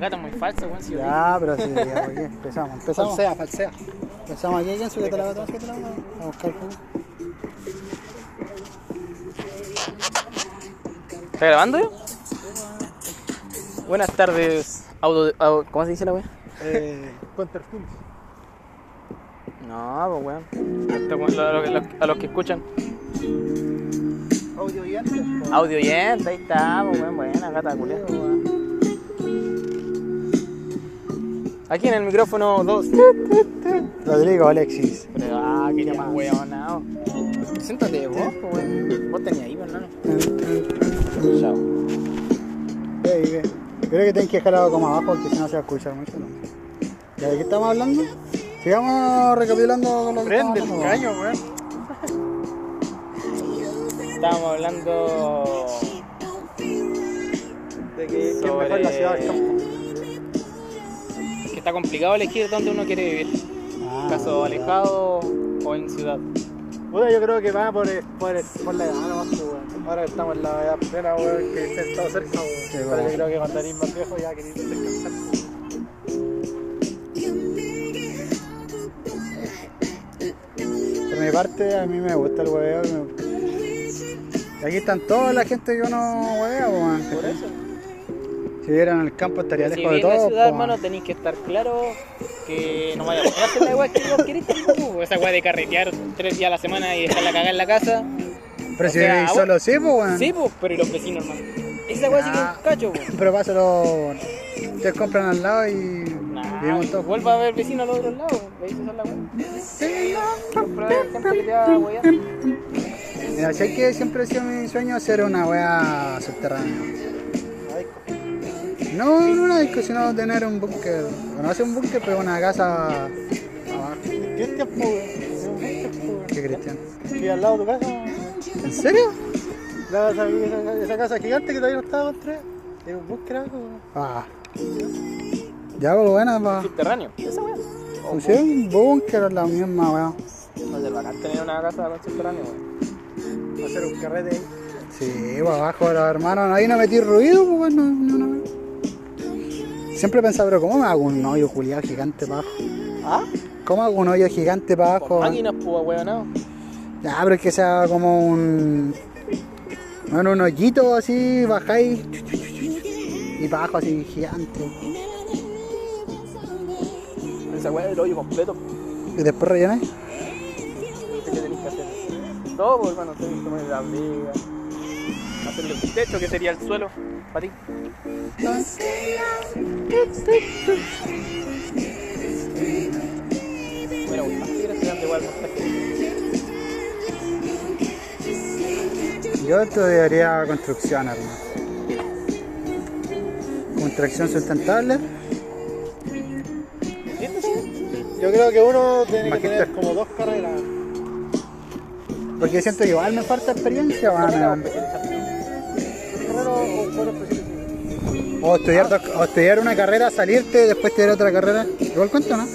gato es muy falso, weón. Si Ya, pero sí, ya, ¿por qué? Empezamos, empezamos. Falsea, falsea. Empezamos aquí, ¿quién sube la gata? ¿Qué te la gata? A buscar jugo. ¿Está grabando yo? Buenas tardes, audio, au- ¿cómo se dice la weá? Eh, Counterfils. No, pues weón. Este weón, A, los- a los que escuchan. Audio oyente. Audio oyente, ahí está, pues weón. Buena, gata culia. Aquí en el micrófono 2. Rodrigo, Alexis. Pero, ah, que más weonado. Siéntate vos, pues weón. Vos tenías ahí, hermano. Chao. Creo que tenés que dejar algo como abajo porque si no se va a escuchar mucho. ¿no? ¿Ya de qué estamos hablando? Sigamos recapitulando con lo que Prende el estamos caño, weón. Estábamos hablando. De que, es mejor la ciudad del campo. Que está complicado elegir dónde uno quiere vivir. Ah, Caso alejado o en ciudad. Puta, yo creo que va por, por, por la edad nomás, pues, weón. Ahora que estamos en la edad plena, weón, que se ha estado cerca, weón. Pero yo creo que cuando eres más viejo ya querés descansar. Por mi parte, a mí me gusta el hueveo. me- Y aquí están toda la gente que uno huevea, man. Por eso. Si viviera en el campo estaría Si lejos de vivís en todo. la ciudad, po, hermano, man. tenéis que estar claro que no vaya a hacer la weá que vos querés tampoco. Esa weá de carretear tres días a la semana y dejarla cagar en la casa. Pero o si sea, vivís solo, sí, pues, weón. Sí, pues, pero y los vecinos, hermano. Esa weá sí que es un cacho, pues. Pero pásalo. Ustedes compran al lado y. Nah, vivimos todos. vuelva a ver vecinos al otro lado. ¿Veis esa es la weá? A te a. Mira, sé que siempre ha sido mi sueño hacer una wea subterránea. No, no una disco, sino tener un búnker. Bueno, no hacer un búnker, pero una casa abajo. Pues, weón. Qué cristiano. Y al lado de tu casa, ¿En serio? la casa, esa, esa casa gigante que todavía no estaba construida. Es un búnker algo. Ah. Ya, pues buena, pa. Subterráneo. Esa weá. O Pues sí, un búnker es la misma, weón. No del bacán tener una casa con subterráneo, weón. Hacer un carrete ahí. Sí, pues abajo los hermanos, ahí no metí ruido, pues bueno, ni una Siempre pensaba, pero ¿cómo me hago un hoyo culiado gigante para abajo? ¿Ah? ¿Cómo hago un hoyo gigante para abajo? Con máquinas, pues, weón, no. Ya, pero es que sea como un. Bueno, un hoyito así, bajáis. Y para abajo así gigante. Esa weá del hoyo completo. Y después rellenáis. ¿Qué tenés que hacer? Todo, pues, hermano, tenés que poner la briga. Hacerle un techo que sería el suelo para ti. Estudiando igual. Yo estudiaría construcción, hermano. Construcción sustentable. Yo creo que uno tiene que tener como dos carreras. Porque siento que igual me falta experiencia, weón. O estudiar, dos- o estudiar una carrera, salirte, después estudiar otra carrera. Igual cuento, ¿no?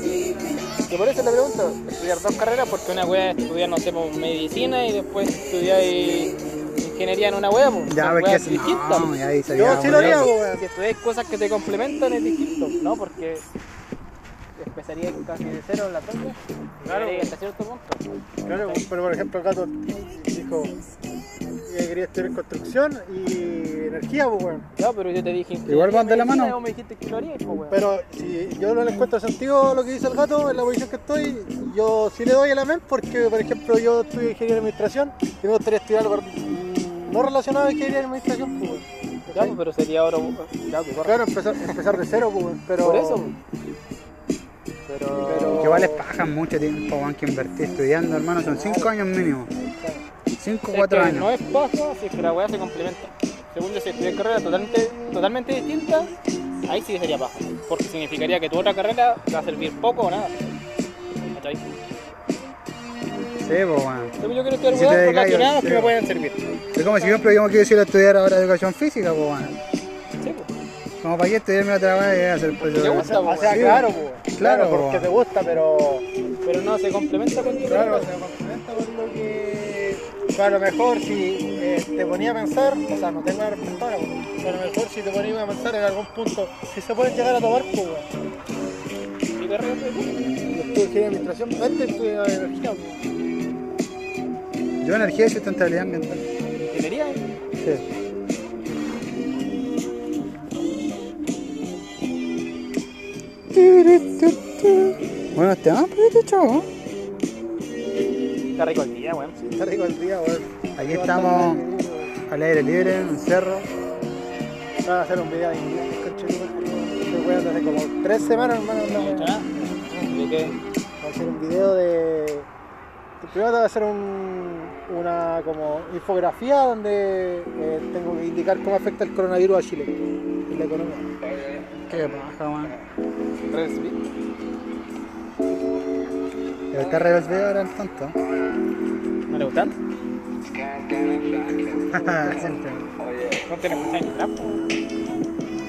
Que por eso le pregunto, estudiar dos carreras, porque una wea es estudiar, no sé, medicina y después estudiar ingeniería en una wea, pues. Ya, porque es. distintas. No, y ahí se Yo sí lo haría, weón. Si estudiáis cosas que te complementan es distinto, ¿no? Porque empezaría casi de cero en la tonga. Claro. Hasta cierto punto. Claro, pero por ejemplo el gato dijo que quería estudiar construcción y energía, pues weón. No, pero yo te dije. Igual van de la mano. y vos me dijiste que lo harías, pues, weón. Pero si yo no le encuentro sentido a lo que dice el gato en la posición que estoy, yo sí le doy el amén porque, por ejemplo, yo estudio ingeniería de administración y me gustaría estudiar algo no relacionado a ingeniería de administración, pues weón. ¿Cachai? pues, pero sería ahora. Pues. Claro, empezar, empezar de cero, pues weón. Pero, Por eso. Pero. Pero- Que igual les pagan mucho tiempo, weón, que invertir estudiando, hermano. Son 5 años mínimo. 5 o Es 4 que años. No es paja si es que la weá se complementa. Según yo, si estudias carrera totalmente, totalmente distinta, ahí sí sería paja. Porque significaría que tu otra carrera te va a servir poco o nada. ¿Cachai? Sí, pues. Según yo quiero estudiar Si weas relacionadas sí. que me pueden servir. Es como si yo, ejemplo, quiero ir a estudiar ahora educación física, pues, weón. Sí, pues. Como para qué estudiarme otra vez y hacer ¿Te profesor. gusta, o sea, claro, pues. Claro, porque weón. te gusta, pero Pero no se complementa con tu claro, carrera. se complementa con lo que. A lo mejor si eh, te ponía a pensar, o sea, no tengo la respuesta ahora, pues, A lo mejor si te pones a pensar en algún punto, si se pueden llegar a tomar, pues weón. ¿Y qué regalo? Yo estuve en administración, antes estuve en energía, pues. Yo energía y sustentabilidad ambiental. ¿Ingeniería? Sí. Buenos temas, pero chavo. Está rico el día, weón. Está rico el día, weón. Aquí estamos al aire libre, en el cerro. Vamos a hacer un video de inglés. Este weón hace como tres semanas, hermano. ¿De qué? Voy a hacer un video de. Primero te voy a hacer un, una como infografía donde eh, tengo que indicar cómo afecta el coronavirus a Chile en la economía. Qué paja, man. Resby. El carro de los videos eran tontos. ¿No le gustan? Siempre. No te escucháis mi trap.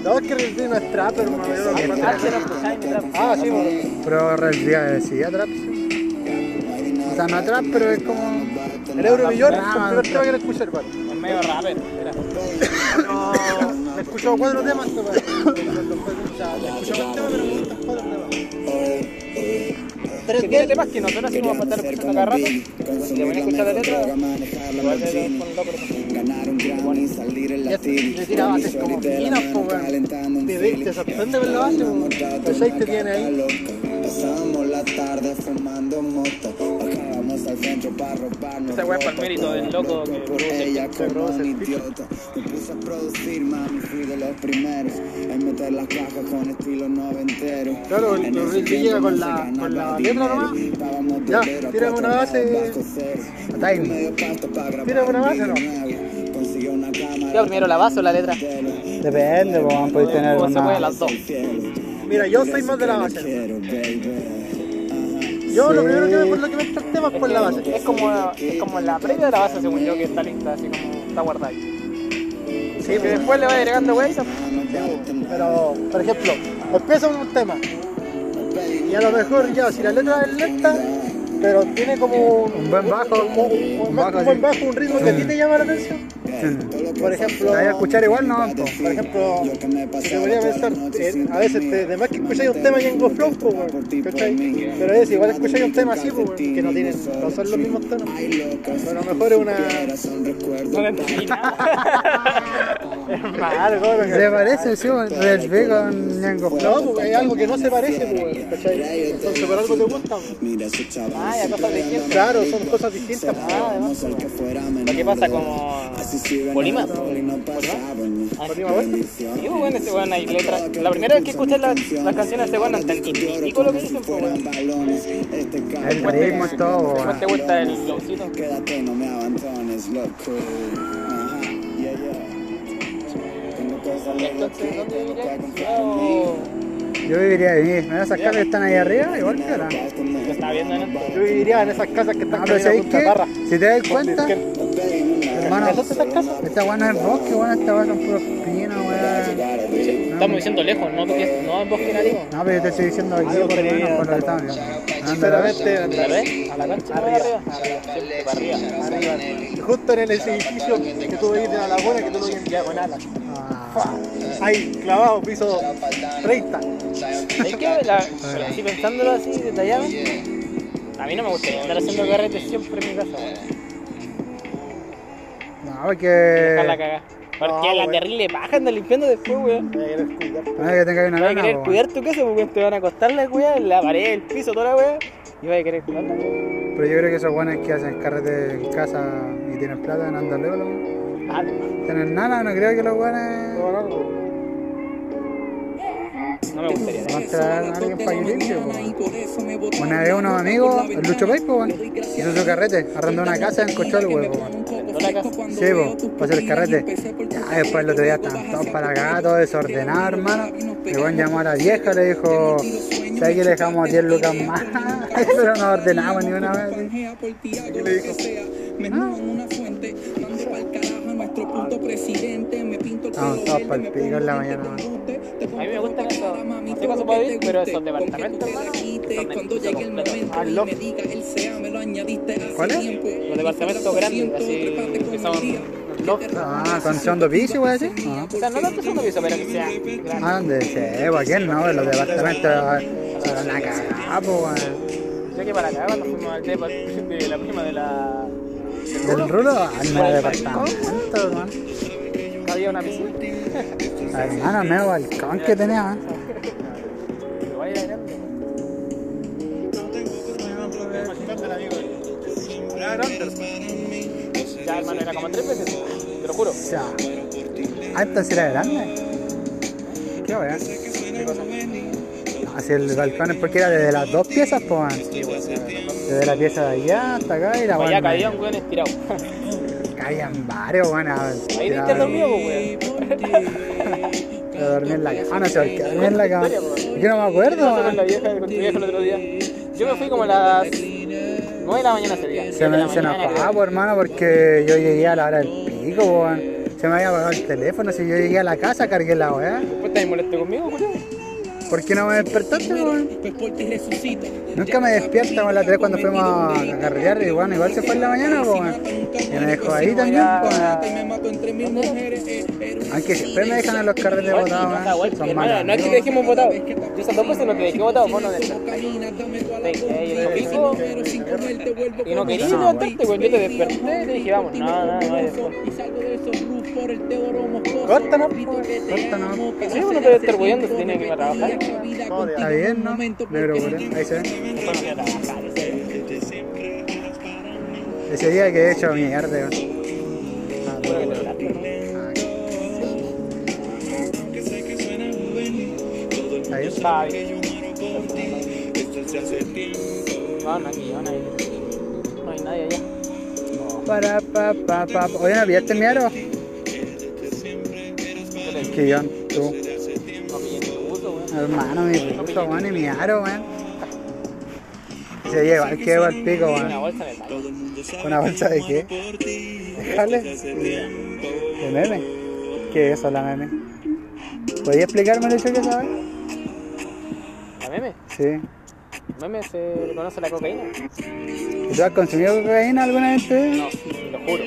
No, es que Real no es trap, hermano. Ah, sí. Ah, sí, bueno. Pero realidad decía trap. O sea, no trap, pero es como. El Euromillón es Ah, el primer tema que le escuché, hermano. Es medio rapper. No, he escuchado cuatro temas, weón. Temas, pero me gustan cuatro temas. Tiene temas que nosotros sí vamos a estar escuchando cada rato. Si te pones a escuchar la letra, te weón. Sorprende ver la base, po. El 6 te tiene ahí. Pasamos la tarde moto. Bajábamos al centro para robarnos. Esa weá es para el mérito del loco que produce. Ella que produce el idiota. Me puse a producir, mami, fui de los primeros en meter las cajas con estilo noventero. Claro, el- el Ricky llega con la- con la letra nomás. Ya, tírame una base. Time. Tírame una base, ¿no? una. ¿Qué primero la base o la letra? Depende, pues, van podéis tener O se puede una. las dos. Mira, yo soy más de la base. Yo lo primero que me, por lo que me entra el tema es por la base. Es como, es como la previa de la base, según yo, que está lista, así como está guardada ahí. Sí, Que después le va agregando wey Pero, por ejemplo, empieza un tema. Y a lo mejor ya, si la letra es lenta, pero tiene como Un buen bajo, un, un un bajo buen bajo, un ritmo que a ti te llama la atención. Por ejemplo, ¿La vais a escuchar igual? No, por ejemplo, si te ponía a pensar, eh, a veces te, además que escucháis un tema y en Go Flow, pues, ¿cachai? Pero es igual escucháis un tema así, pues, que no tienen, no son los mismos tonos. Pero a lo mejor es una. No le entendí nada. Hermano, ¿cómo lo Se parece, sí, Real B con Ñango Flow. No, porque hay algo que no se parece, pues, ¿cachai? Entonces por algo te gusta, pues. Mira ese chaval. Ah, cosas distintas. Claro, son cosas distintas. Ah, además. Lo que pasa como Polima. Polima, pues, bueno, ese weón hay letras. La primera vez que escuché las, las canciones de ese weón no entendí pico lo que dicen, pues weón. Este El ritmo es todo, weón. te gusta el flowcito. Quédate, no me abandones, loco. Ajá, yeah, yeah. Tengo cosas Entonces, ¿dónde vivirías? acompañarme. Yo viviría ahí. Mira esas casas que están ahí arriba, igual que ahora. Yo viviría en esas casas que están Ah, pero cayendo ¿sabéis Punta qué? Parra. Si te das cuenta, ¿Hermano? esta weá no es bosque, weón, esta weá son puros pinos, weón. Estamos diciendo lejos, no porque no en bosque nativo. No, pero yo te estoy diciendo aquí, por lo menos, por lo que estamos viendo. Anda, Sinceramente, ¿A la vez? ¿A la cancha? Arriba. Arriba. Arriba. justo en el edificio que tú veis de la laguna, que tú lo ves en diagonal. Ah, Ahí, clavado, piso 30. Es que, así pensándolo así, detalladamente, a mí no me gustaría andar haciendo carretes siempre en mi casa, weón. No, la porque. cagada. Porque No, la weón. terrible paja anda limpiando después, weón. Voy a querer cuidar. Que una Vas a lana, querer cuidar tu casa, porque te van a acostar la weá, la pared, el piso, toda la weá. Y vas a querer cuidarla. Pero yo creo que esos buenos que hacen carrete en casa y tienen plata en andar luego, Ah, Tienen nada, no creo que los. No, no, no. me gustaría. Vamos a traer a alguien para que limpie, po. Una vez unos amigos, el Lucho Paipo, weón, hizo su carrete, arrendó una casa en Cochol, weón. Sí, po, para hacer el carrete. Ya, después el otro día estaban todos para acá, todo desordenado, hermano. El weón llamó a la vieja, le dijo, ¿sabes que le dejamos 10 lucas más? Pero no ordenamos ni una vez. Estamos todos para el pico en la mañana, man. A mí me gustan esos, no sé cómo vivir, pero esos departamentos, hermano. Ah, el loft. ¿Cuál es? Los departamentos grandes, así, que son. Ah, con segundo piso, güey, así. Ah. O sea, no tanto segundo piso, pero que sea grande. Ah, donde se va, ¿quién no? Los departamentos son una cagada, weón. Yo que para acá cuando fuimos al depa de la prima de la... Del rulo al medio departamento, weón. Había una piscina. Hermano, el nuevo balcón que tenía, era grande. Ya, hermano, era como tres veces. Te lo juro. Sea, ah, entonces era grande. Qué weón. Así el balcón es porque era desde las dos piezas, pues. Desde la pieza de allá hasta acá y la Allá caía un weón estirado. Caían varios, weón. Ahí diste dormido, pues, weón. Pero dormí en la cama. Ah, no sé, por qué dormí en la cama. Pues. Yo no me acuerdo, Pasó con la weón. vieja, con tu vieja el otro día. Yo me fui como a las 9 de la mañana ese día. Se me se enojaba, pues, hermano, porque yo llegué a la hora del pico, weón. Se me había apagado el teléfono. Si yo llegué a la casa, cargué la weá. ¿Después estás molesto conmigo, Julio? ¿Por qué no me despertaste, weón? Nunca me despierta con la 3 cuando fuimos a carretear y bueno, igual se fue en la mañana, pues, weón. Y me dejó ahí también, pues, weón. Aunque siempre me dejan en los carretes botados, weón. Son malos. no es que te dejemos votado. Yo esas dos veces no te dejé votado, vos no despertaste. Te y no querías levantarte, weón. Yo te desperté y te dije, vamos, no, no, no después. Córtanos, Córtanos. Sí, uno puede estar weando si tiene que ir a trabajar. Está bien, ¿no? Negro. Ahí se ve. Ese. Día que he hecho mierda. Bueno, relajes, ¿no? Está bien. Está bien. No, no, aquí, no, no hay, no hay nadie allá. Para, pa, pa, pa. Oye, tú. Hermano, mi puto, weón, y mi aro, weón. Ese día igual que al pico, Una weón. bolsa el. ¿Una bolsa de qué? ¿Déjale? ¿De meme? ¿Qué es eso, la meme? ¿Podías explicarme el hecho que sabes? ¿La meme? Sí. ¿Meme se conoce la cocaína? ¿Y ¿Tú has consumido cocaína alguna vez? No, lo juro.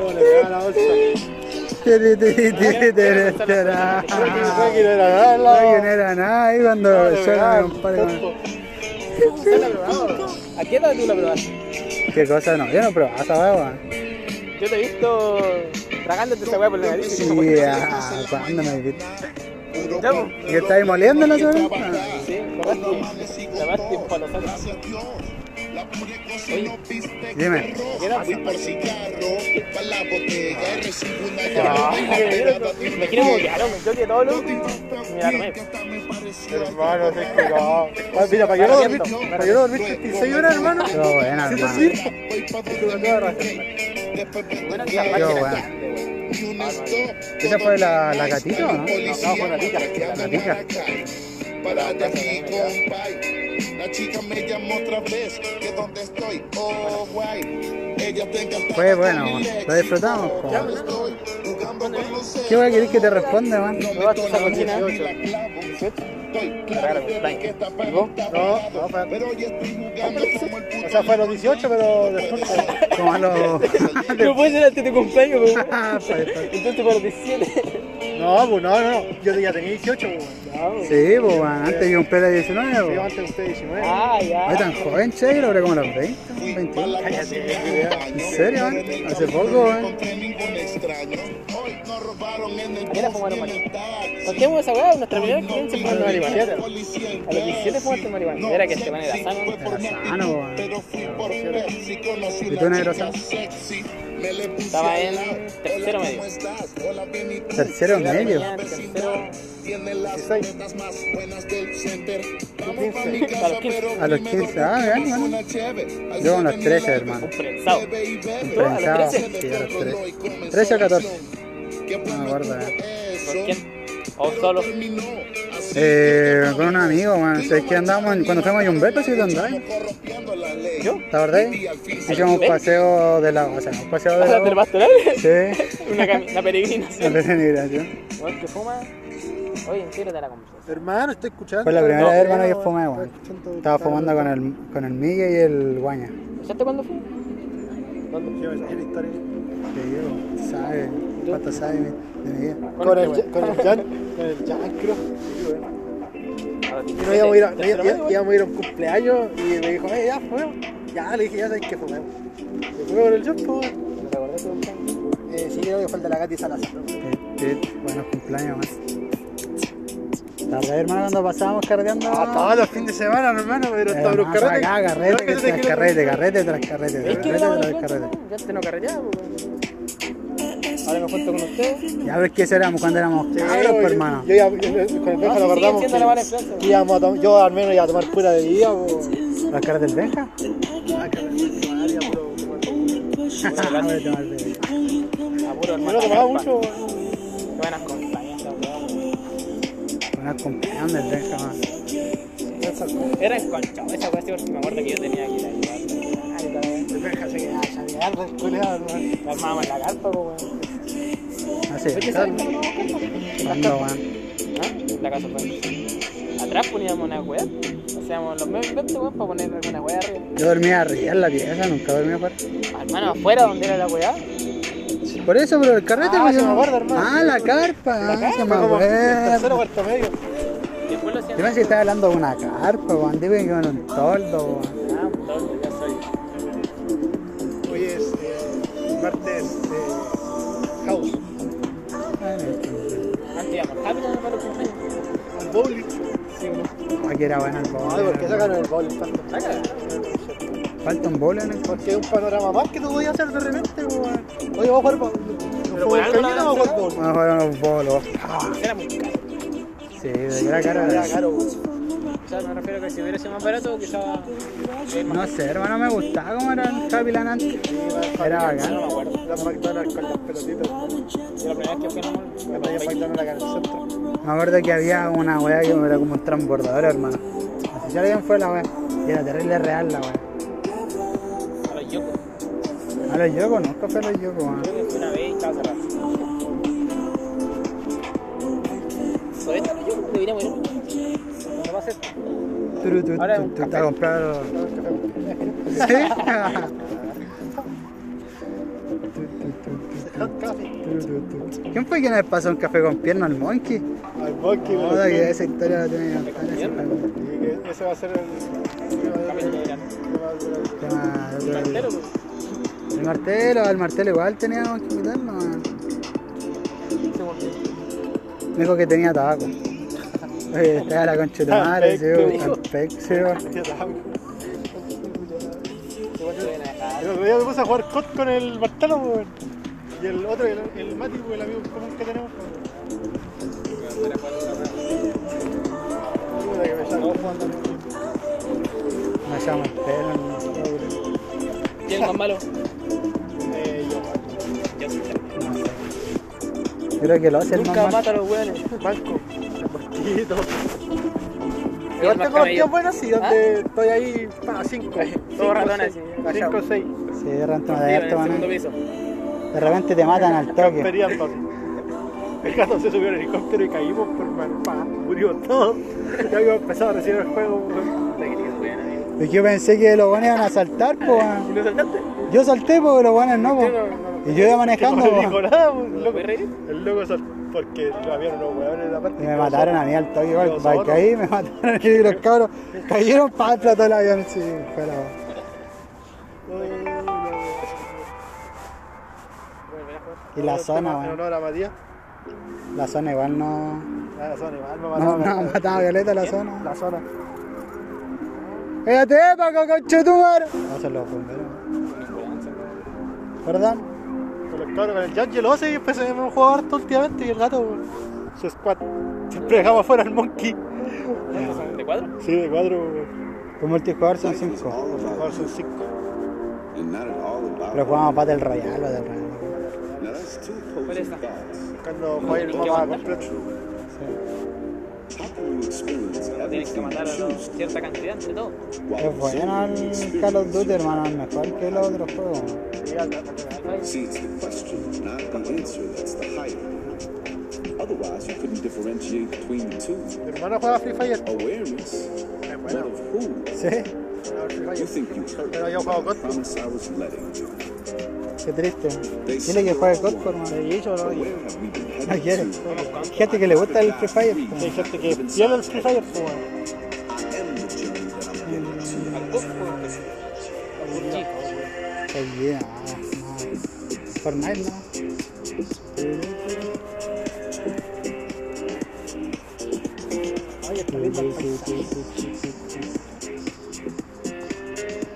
Oh, le pegaba la bolsa. Era nada, que ahí cuando. ¿A qué edad tú la probaste? ¿Qué cosa? No, yo no probaba esa weá. Yo te he visto tragándote esa weá por la nariz. y Sí, ah, ¿cuándo me viste? ¿Y qué estáis moliendo la sola? Sí, un palo Dime. ¿qué edad? Imagina como ya lo metió que todo lo. Me la tomé. Hermano, no. Ah, Mira, para que no dormir, para que no dormir 36 horas, hermano. Qué buena, ¿Sí, hermano. sí? Bueno, Qué esa bueno. grande, weón. ¿Esa fue la, la gatita o no? No, fue una tica. La tica. Para mi compay. La chica me llamó otra vez, que dónde estoy, oh guay. Ella te encanta. Fue bueno. Lo disfrutamos, po. Estoy jugando con los ¿Qué weá querés que te responda, man? No, no, fue- Pero hoy estoy jugando como el puto. o sea, fue a los 18, pero después. fue- Como a los... No puede ser antes de tu cumpleaños, pues, pues. Entonces para los 17. No, pues no, no, yo ya tenía 18, pues. Sí, pues, weón. Antes que cumpliera 19, Yo weón. antes de usted 19. Ah, ya. tan joven, che, lo como los 20, 21. ¿En serio, man? Hace poco, weón. encontré ningún extraño. Hoy nos robaron en el ¿A qué la fumaron marihuana? Esa weá, nuestra primera experiencia fumando marihuana. A los 17 fumaste marihuana. Era que este man era sano. Era sano, weón. ¿Y tú, negro, sano? Estaba en tercero medio. Tercero medio. Tercero. Más buenas del center. Vamos pa' mi A los casa, 15. pero A los primero 15, ah, una cheve. Al Yo con los siete 13, ni hermano. Un prensado. bebe y bebe. ¿Tú a los Prensado, 13? sí, a los 13. 13 o 14. Qué No eh. ¿Con quién? ¿O solo? Eh, con un amigo, weón. ¿Sabes que andábamos en- cuando fuimos a Yumbeto, sí, te andás? ¿Yo? ¿Te acordás? Hicimos un paseo de la... O sea, un paseo de ¿A la del pastoral? Sí, Una, una la peregrinación. peregrinación. Weón que fuma. Oye, entérate la conversación. Hermano, estoy escuchando. Fue la primera No, vez, hermano, que no, fumé, weón. Estaba fumando con el, con el Migue y el Guaña. ¿Sabes cuándo fue? ¿Dónde? Yo me sabía la historia. Te digo, sabe, cuánto sabe de mi vida. Con el, con el Jan, con el Jan, creo. Y nos íbamos a ir a, ¿Te acuerdas, íbamos- íbamos a ir a un cumpleaños y me dijo, eh, ya, fumemos. Ya, le dije, ya sabes que fumemos. Y fumemos en el Jan, pues, weón. ¿No te acordás de un? Eh, sí, creo que falta la Katy Salazar. Tit, tit, Buenos cumpleaños más. Tarde, hermano, cuando pasábamos carreteando. Ah, todos los fines de semana, hermano, pero Era estaba en un más carrete. acá, carrete, que te tras carrete, carrete tras carrete, Es que carrete tras carrete. Yo antes no carreteaba, pues. Ahora me junto con usted. Ya ves que eso éramos cuando éramos Sí, cabros, yo- pues, hermano. Yo ya, yo- con el Benja No, sí, lo sigue acordamos que yo al menos iba a tomar pura bebida, pues. ¿Las caras del Benja? Ah, que me- puro- puro- Ah, a puro Yo hermano. no tomaba mucho, buenas. Benja, man. Era enconchado esa sí, porque me acuerdo que yo tenía que ir a ayudar. Ay, la hermano. La armábamos en la carpa, weón. Así, Oye, ¿sabes cuándo nos vamos a carpa? cuando, weón. ¿Ah? La casa fue. Atrás poníamos una weá. Hacíamos los medios inventos, weón, para poner alguna weá arriba. Yo dormía arriba en la pieza, nunca dormía afuera. Hermano, afuera donde era la weá. Por eso, pero el carrete Ah, me acuerdo, hermano. Ah, la carpa, ah, se me tercero, cuarto medio. Hacían. Yo pensé que estaba hablando de una carpa, weón. Digo que era un toldo, weón. Ah, un toldo, ya soy. Hoy es eh, martes de house. Antes íbamos rápido para los cumpleaños. Al bowling. Aquí era bueno el Ay. ¿por qué sacaron el bowling tanto? Saca. Falta un bowling en el Porque es un panorama más que tú podías hacer de repente, weón. Oye, vamos a jugar bowling. Pero ¿Nos por fuimos algo cañita la o vamos a jugar sacaron. bowling? Vamos a jugar unos bolos. Era muy caro. Sí, era caro. Era caro. O sea, me refiero a que si hubiera sido más barato, quizás. No sé, hermano, me gustaba cómo era el Happy Land antes. Era No bacán. me acuerdo. Los McDonald's con las pelotitas. ¿no? La primera vez que Me traía McDonald's acá en el centro. Me acuerdo que había una weá que era como un transbordador, hermano. Así ya bien fue la weá. Y era terrible real la weá. A los yogos, a los yogos, weón. Creo que fue una vez y estaba cerrado. No va a ser. Tu, Ahora tu, es un tu, café. te a comprar. ¿Sí? ¿Quién fue quien les pasó un café con pierna al monkey? Al Monkey, lo Joda, que esa historia la tiene que contar ese va a ser el. Grande. Tema El martelo, al martelo igual teníamos que volvió. Me dijo que tenía tabaco. Oye, estaba la concha de madre, sí. Tampec, sí, weón. El otro día me puse a jugar COD con el Martelo, weón. Y el otro, el, el Mati, pues, el amigo común que tenemos. me llama el pelo, ¿Quién es más malo? Yo, sí. creo que lo hace el Nunca más mata a los weones. Banco, el Mosquito. Y Igual el tengo días buenos, sí, donde estoy ahí, pa, cinco. Todos ratones, seis. así, Cinco, seis. Sí, de repente me Sí, da en harto, el man. De repente te matan al toque. El gato se subió al helicóptero y caímos por mal, pa, murió todo. Ya habíamos empezado a recibir el juego, weón. Puta que tienes weón, amigo. Es que yo pensé que los buenos iban a saltar, pues, ¿Y no saltaste? Yo salté, pues, los buenos no, pues. no, Y yo iba Que manejando, no dijo nada, el loco. El loco sal- porque había unos huevones en la parte. Y me mataron a mí al toque, igual. Los Para otros. caí, me mataron y los cabros cayeron para el avión. Sí, fue la weá. Y la zona, En weón. honor a Matías. La zona igual no. Ah, La zona igual me No, mataron. no, mataba a Violeta la zona. La zona. ¡Cállate, Paco, conchetumar! No, son los bomberos. ¿Verdad? Cabros con el el Ose y después hemos jugado harto últimamente y el gato. Su squad. Siempre dejamos afuera al monkey. ¿De cuatro? Sí, de cuatro, weón. Los multijugador son Life is 5. all Ahora about son cinco. and not at all about. Pero jugamos Battle Royale o del Royale. ¿Cuál es thoughts. Cuando juega el ¿Tienen que mapa completo. Experience Pero tienes que matar a los- cierta cantidad entre todos. while Es bueno el Call of Duty, hermano. Es mejor que los otros juegos. See, it's the question, not the answer, that's the hype. Otherwise, you couldn't differentiate between the two. Mi hermano juega Free Fire. Awareness, bueno. of who? Sí. Free You think you heard Pero yo juego the COD. promise I was letting you. Qué triste. Dile que juegue Cosco, hermano. ¿Y eso no? No quiere. Gente que le gusta el Free Fire. Hay gente que pierde el Free Fire, pues, weón. Al Cusco, al Burji. Qué bien. ah, ah. Fortnite, ¿no? El paisaje.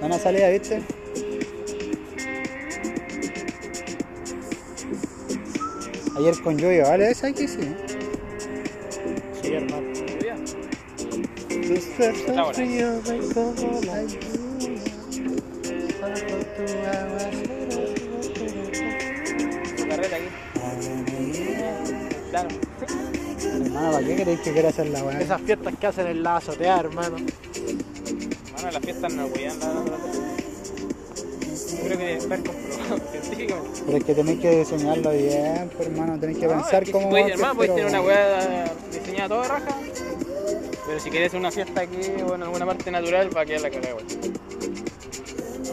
Buena salida, ¿viste? Ayer con lluvia, ¿vale? Esa aquí sí. Sí, hermano. Carrera aquí. Claro. Hermano, ¿para qué queréis que quiera hacer la weá? Esas fiestas que hacen en la azotea, hermano. Bueno, las fiestas no cuidan la naturaleza. Yo creo que comprobado científicamente. Pero es que tenéis que diseñarlo bien, pues, hermano. Tenéis que No, pensar es que cómo si ser, hermano, podéis pero- tener una weá diseñada toda raja. Pero si querés hacer una fiesta aquí o en alguna parte natural, va a quedar la cagada, weón.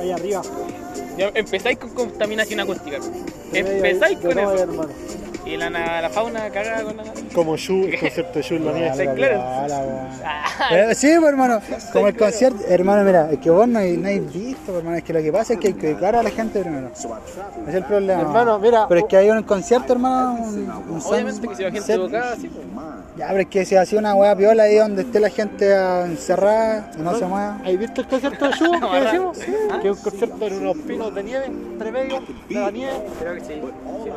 Ahí arriba. Ya empezáis con contaminación acústica. Empezáis con eso. Y la, na- la fauna cagada con la. Como Shu, el concierto de Shu en la nieve. Sí, claro. Ah, Sí, pues, hermano, como el concierto, hermano, mira, es que vos no, hay- no habéis visto, hermano, es que lo que pasa es que hay que educar a la gente primero. Ese es el problema. Hermano, mira, Pero es que hay un concierto, hermano, un, un Obviamente que si va gente educada, sí, pues. Ya, pero es que si hacía una hueá piola ahí donde esté la gente encerrada y no se mueva. ¿Has visto el concierto de Shu que decimos? Que es un concierto en unos pinos de nieve, entre medio, de la nieve. Creo que sí. Sí,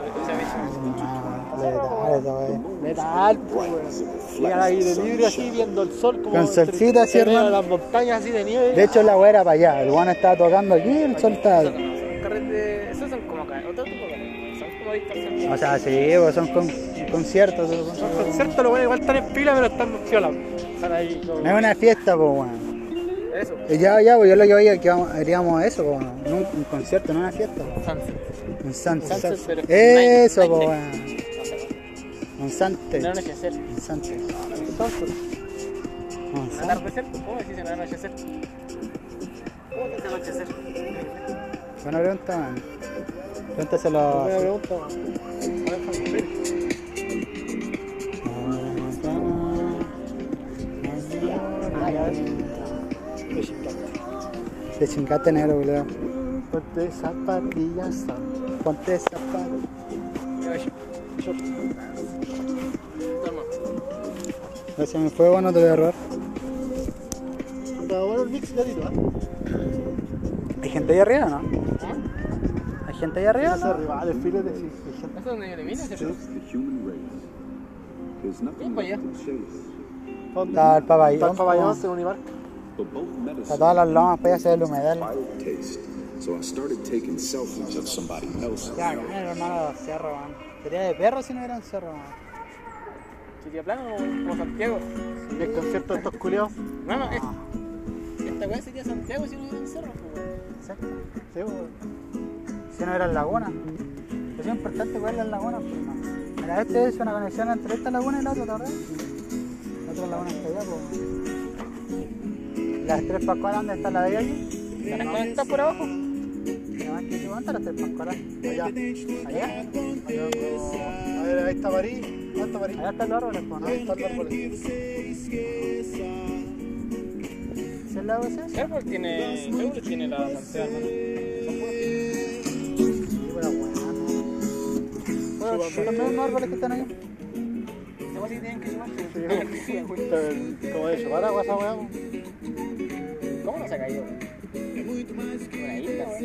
letal weá. Metal, pues, weón. Y al aire libre así, viendo el sol como... Con solcita, así, hermano. las montañas así de nieve. De hecho, la hueá era para allá. El guano estaba tocando aquí y el sol estaba. Son esos son como otro tipo de son como distorsiones. O sea, sí, pues son con, conciertos. Son conciertos, los buenos igual están en pila, pero están piola. Están ahí. No es una fiesta, pues, weón. Eso, Ya, ya, pues yo lo que veía que haríamos eso, pues, bueno, no un, un concierto, no una fiesta. pues. sunset. Un sunset. Sunset, pero Eso, pues, weón. No anochecer. Un sunset. Entonces, atardecer, ¿cómo decís en anochecer? ¿Cómo se dice anochecer? Buena pregunta, man. Pregúntaselo. buena pregunta. Te chingaste negro, boludo. Ponte zapatillas. Ponte zapatos. Toma. Gracias, me fue bueno, te voy a ¿eh? ¿Hay gente ahí arriba no? ¿Ah? ¿Hay gente ahí arriba? No? rival, el filete, sí. hay gente. ¿Eso es donde. There's nothing para allá. Está el papayón. Está el papayón but both Está todas las lomas para allá se ve el humedal. So I started taking selfies of somebody else. Ya, hermano, cerro, man. Sería de perro si no hubiera un cerro, man. Sitio plano como, como Santiago. Y el concierto de estos culiados. No, no, es, esta weá sería Santiago si no hubiera un cerro, pues. Exacto. Sí. Si no era laguna. Es importante cuál es la laguna, pues. Mira, este es una conexión entre esta laguna y la otra, ¿verdad? La otra laguna está allá, pues. Las tres pascualas, ¿dónde está la de allí? ¿Estás conectado por abajo? ¿Dónde están las tres pascualas? Allá. ¿Allá? A ver, ahí está Marí. Allá están los árboles, ¿no? Ahí está el árbol. ¿Sí es el lago ese? Airport tiene, seguro tiene la. Son puros. Buena buena. Bueno, son los mismos árboles que están ahí. Esa weá sí tienen que el- Como de paraguas esa weá. ¿Cómo no se ha caído? Una isla, weón.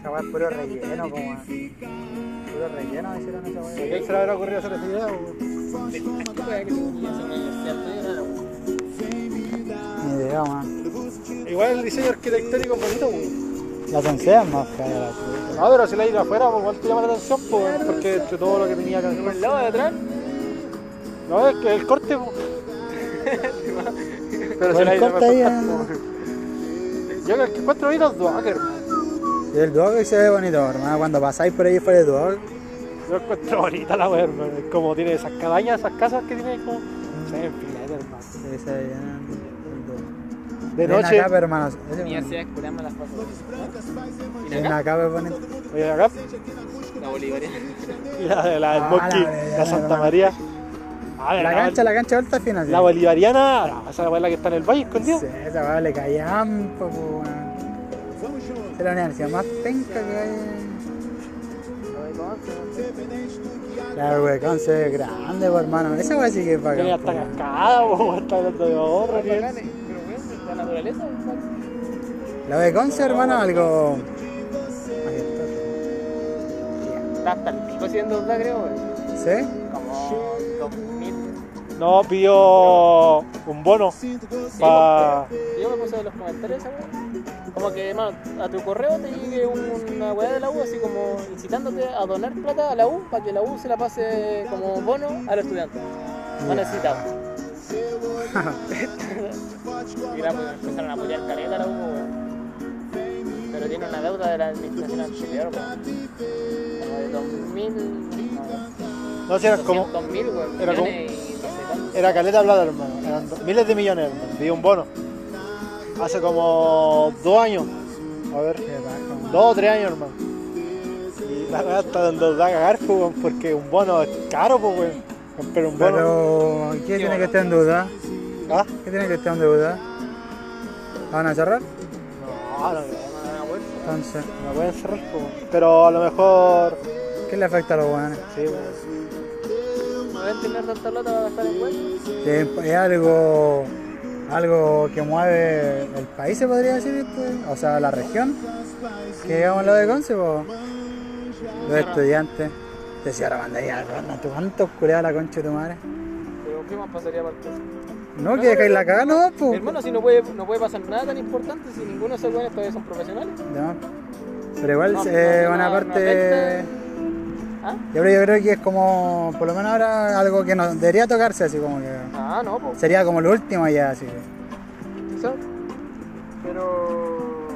Esa weá es puro relleno, como. Puro relleno hicieron esa ¿A weá. quién se le habrá ocurrido hacer esa idea? ¿Qué. Ni idea, man. Igual el diseño arquitectónico es bonito, weón. La pensé más cara la. No, pero si la isla afuera, pues igual te llama la atención, pues, weón, porque entre todo lo que tenía que Por el lado de atrás, No, es que el corte, pues. Pero Bueno, si la isla corta ahí, me eh. Yo el que encuentro bonito es hermano. Y el dog se ve bonito, hermano. Cuando pasáis por ahí fuera de dog, Yo encuentro bonita la. Es como tiene esas cabañas, esas casas que tiene como. Se ven filetes, hermano. se el dog. De noche. acá, pero, hermano. Ese es Universidad Escuela las paso. ¿Y Ven acá? acá, pero bonito. Oye, acá. La bolivariana. La, la del Ah, Monkey, la la, Santa hermano. María. Ah, La cancha, la cancha alta fina. sí. La bolivariana, no, esa es la que está en el valle escondida. Sí, esa weá le caía ampo, po, weón. Es la universidad más penca que hay. La weón se ve grande, hermano. Esa weá sí que es Tiene bacán. hasta po, weón. cascada, está hablando de ahorro. Pero bueno, la naturaleza. La de Conce, hermano, algo. Está hasta el pico siendo deuda, creo, güey. ¿Sí? Como 2000. No, pidió un bono para. Yo me puse en los comentarios, ¿sabes? Como que, hermano, a tu correo te llegue un- una weá de la U, así como incitándote a donar plata a la U para que la U se la pase como bono a los estudiantes. No necesitamos. y era, pues, empezaron a apoyar caleta a la U, weón. Pero tiene una deuda de la administración anterior, weón. Como de 2000. No, No, si era como. 200.000, weón. era como- y no sé. Era caleta plata, hermano. Eran miles de millones, hermano. Un bono. Hace como dos años. A ver, dos o tres años, hermano. Y la verdad está dando da a cagar, pues, weón, porque un bono es caro, pues, weón. Pero un bono. Pero, ¿qué tiene que estar en duda? ¿Ah? ¿Qué tiene que estar en duda? ¿La van a cerrar? No, no, no, Entonces, no pueden cerrar, pues. weón. Pero a lo mejor. ¿qué le afecta a los weones? Sí, weón. No deben tener tanta plata para gastar en. Que es algo, algo que mueve el país, se podría decir, esto, o sea, la región. Que digamos lo de Conce, po. los estudiantes. Decía, ahora manda ahí a ¿tú cuántos culeados la concha de tu madre? Pero ¿qué más pasaría para el? No, que dejáis la cagada, no, pues. hermano, si no puede, no puede pasar nada tan importante si ninguno de esos güeyes todavía son profesionales. Pero igual, No, eh, no, una no, parte. ¿Ah? Yo creo, yo creo que es como, por lo menos ahora, algo que no debería tocarse, así como que. Ah, no, pues. Sería como lo último ya, así que. Quizás. Pero.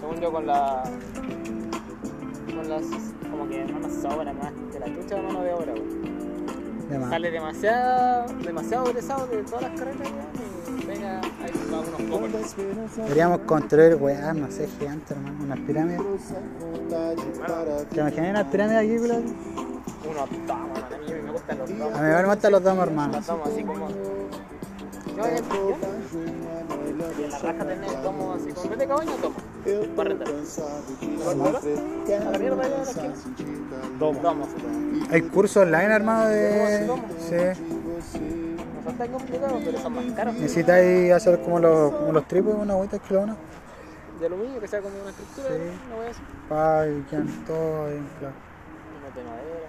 Según yo, con la. Con las. Como que no nos sobra más que la chucha de mano de obra, güey. de. Sale demasiado. demasiado egresado de todas las carreras, güey. Venga, ahí va unos pocos. Deberíamos construir, weá, no sé, gigantes, hermano, unas pirámides. ¿Te imaginas unas pirámides aquí, culo? Unos tomos, man. A mí me gustan los A tomos. mí me gustan los dos, hermano. Los tomos así como. Yo en y en la raja tener el tomo así vez de cabaña, tomo. Para rentar. A la mierda de la. Domo. Tomo. Hay cursos online, hermano, de. Sí. No son tan complicados, pero son más caros. Necesitáis hacer como los, como los tripos, una lo una. De aluminio, que sea como una estructura, Sí. no voy a decir. Pa, y quedan todo ahí, claro. De madera.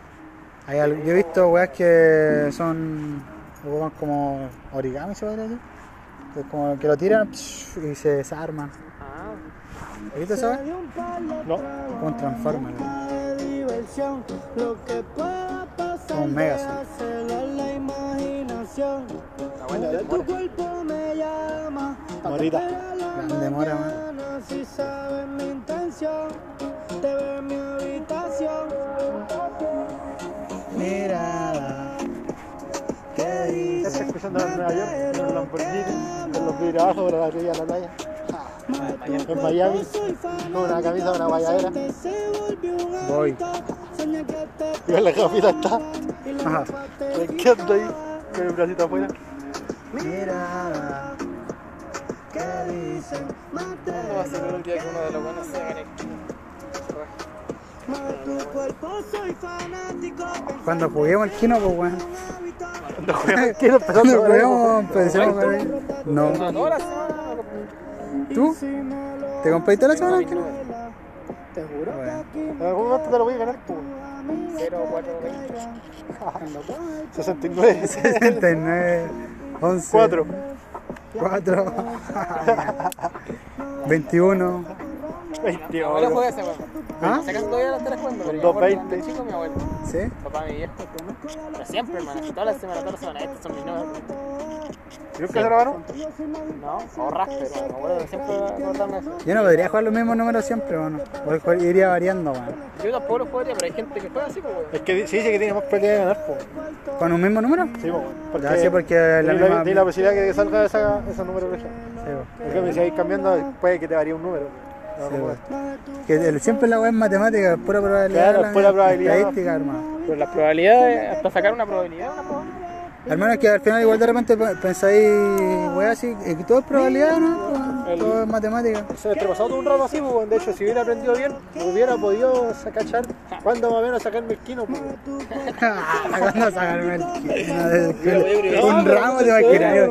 Hay al- yo he visto weas que son. ocupan como origami, se podría decir. Que es como que lo tiran psh, y se desarman. Ah, ¿Has visto eso? No. Como un transformer. Como un Megazord. Déjaselo a la imaginación. la buena de Tu cuerpo me llama, Morita. Gran demora, man. si sabes mi intención, te veo en mi habitación. Mira. ¿Qué Estás dice? escuchando en Nueva York, en un Lamborghini, con los vidrios abajo, pero la la playa. En Miami, con una camisa, una guayadera. Voy. Y la capita está. Ajá. Me quedo ahí, con el bracito afuera. Mira. ¿Qué dicen? ¿Cuándo va a ser un día que uno de los buenos se gane? Cuando juguemos el kino, pues weón. Quiero empezar Cuando a jugar. juguemos, empecemos con él. No. ¿Tú? ¿Te compraste la semana el kino? Te juro algún momento te lo voy a ganar, pues. 0, 4, 20. 69. 69, 11, 4. 4, 21. Mi abuelo juega ese juego. ¿Ah? Si acaso todavía lo estará jugando, pero Un yo me acuerdo 2.20. cuando chico, mi abuelo. ¿Sí? Papá, mi viejo. Pero siempre, hermano. Todas las semanas, todas las semanas. Estos son mis nuevos. ¿Y nunca se robaron? No, o raspe, no, que siempre acordarme eso. Yo no podría jugar los mismos números siempre, bueno. Porque jugar- iría variando, weón. Yo tampoco lo jugaría, pero hay gente que juega así, pues. Es que se dice que tiene más probabilidad de ganar, po. ¿Con un mismo número? Sí, porque, Ya, sí, porque la misma- tiene la posibilidad que salga esa, ese número original. Sí, weón. En cambio, si vais cambiando, puede que te varíe un número. Sí. Que siempre la weá es matemática, es pura probabilidad. Claro, pura probabilidad. Estadística, hermano. Pero las probabilidades, hasta sacar una probabilidad, una probabilidad. Hermano, es que al final igual de repente pe- pensáis, weá, así, que todo es probabilidad, ¿no? Todo es matemática. Se pasado todo un rato así, pues, de hecho, si hubiera aprendido bien, hubiera podido cachar cuándo más o menos sacarme el quino. Pues. ¿Cuándo sacarme el quino Un ramo de maquinaria.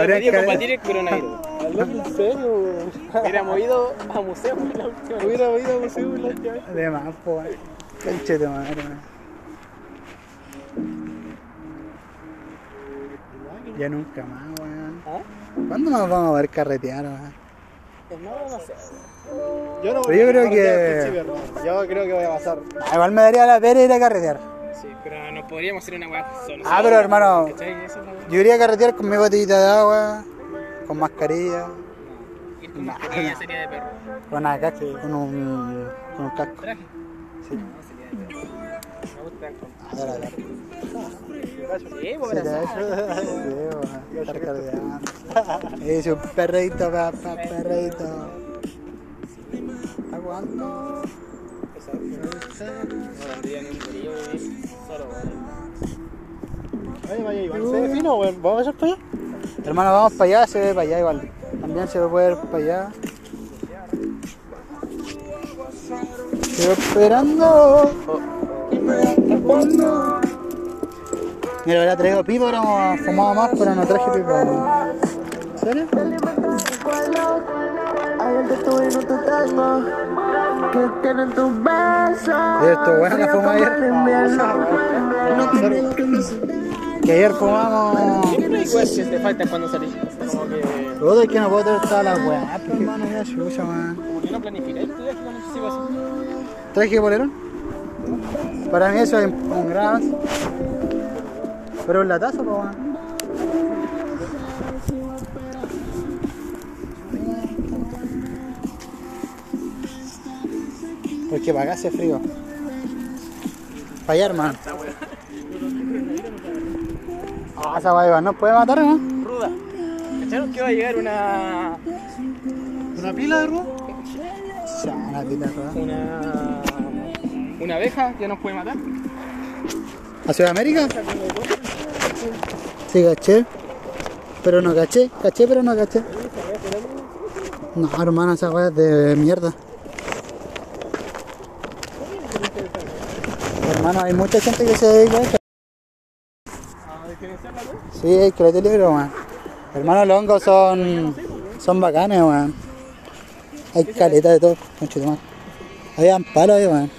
Habría que- combatir el coronavirus. En serio, Hubiéramos ido a museo la última vez. hubiera ido a museo la última vez. De más, po, weón. Conche de madre. Ya nunca más, weón. ¿Ah? ¿Cuándo más vamos a ver carretear, weón? No, no sé. Yo no Pero yo creo voy a que- al principio, hermano. Yo creo que voy a pasar. Ah, Igual me daría la pena ir a carretear. Sí, pero no podríamos hacer una weá solo. Ah, pero hermano, es yo iría a carretear con mi botellita de agua, con mascarilla, Ir con mascarilla sería de perro. con una casco, con un, con un casco. ¿Traje? Sí. No, sería de perro. Me gusta el verga. Sí, pues, hecho, sí, estar carreteando. Es un perrito, papá, perrito. Weón. Oye, vaya, Iván, se ve fino, weón. ¿Vamos a hacer para allá? Hermano, vamos para allá, se ve para allá igual. También se puede ver para allá. Estoy esperando. Mira, ahora traigo pipa, ahora hemos fumado más, pero no traje. ¿En serio? Que tienen tus besos. Oye, esto bueno la fuma ayer. Que ayer fumamos. Que te faltan cuando salís. Como que. Todo es que no puedo traer todas las weas, pues, hermano, ya chucha, man. Como que no planificáis tu viaje con ese así. ¿Traje bolerón? Para mí eso es un gran avance. Pero un latazo, pues, weón. Porque para acá hace frío. Para allá, hermano. Ah, esa guay nos puede matar, ¿no? Ruda. ¿Cacharon que va a llegar una. ¿Una pila de rueda? Ya, una pita roja. una. una abeja que nos puede matar? ¿A Sudamérica? Sí, caché. Pero no caché. Caché, pero no caché. No, hermano, esa weá es de mierda. Hermano, hay mucha gente que se dedica a esto. Sí, hay que libro, weón. Hermano, los hongos son, son bacanes, weón. Hay caleta de todo, conchetumar. Habían palos ahí.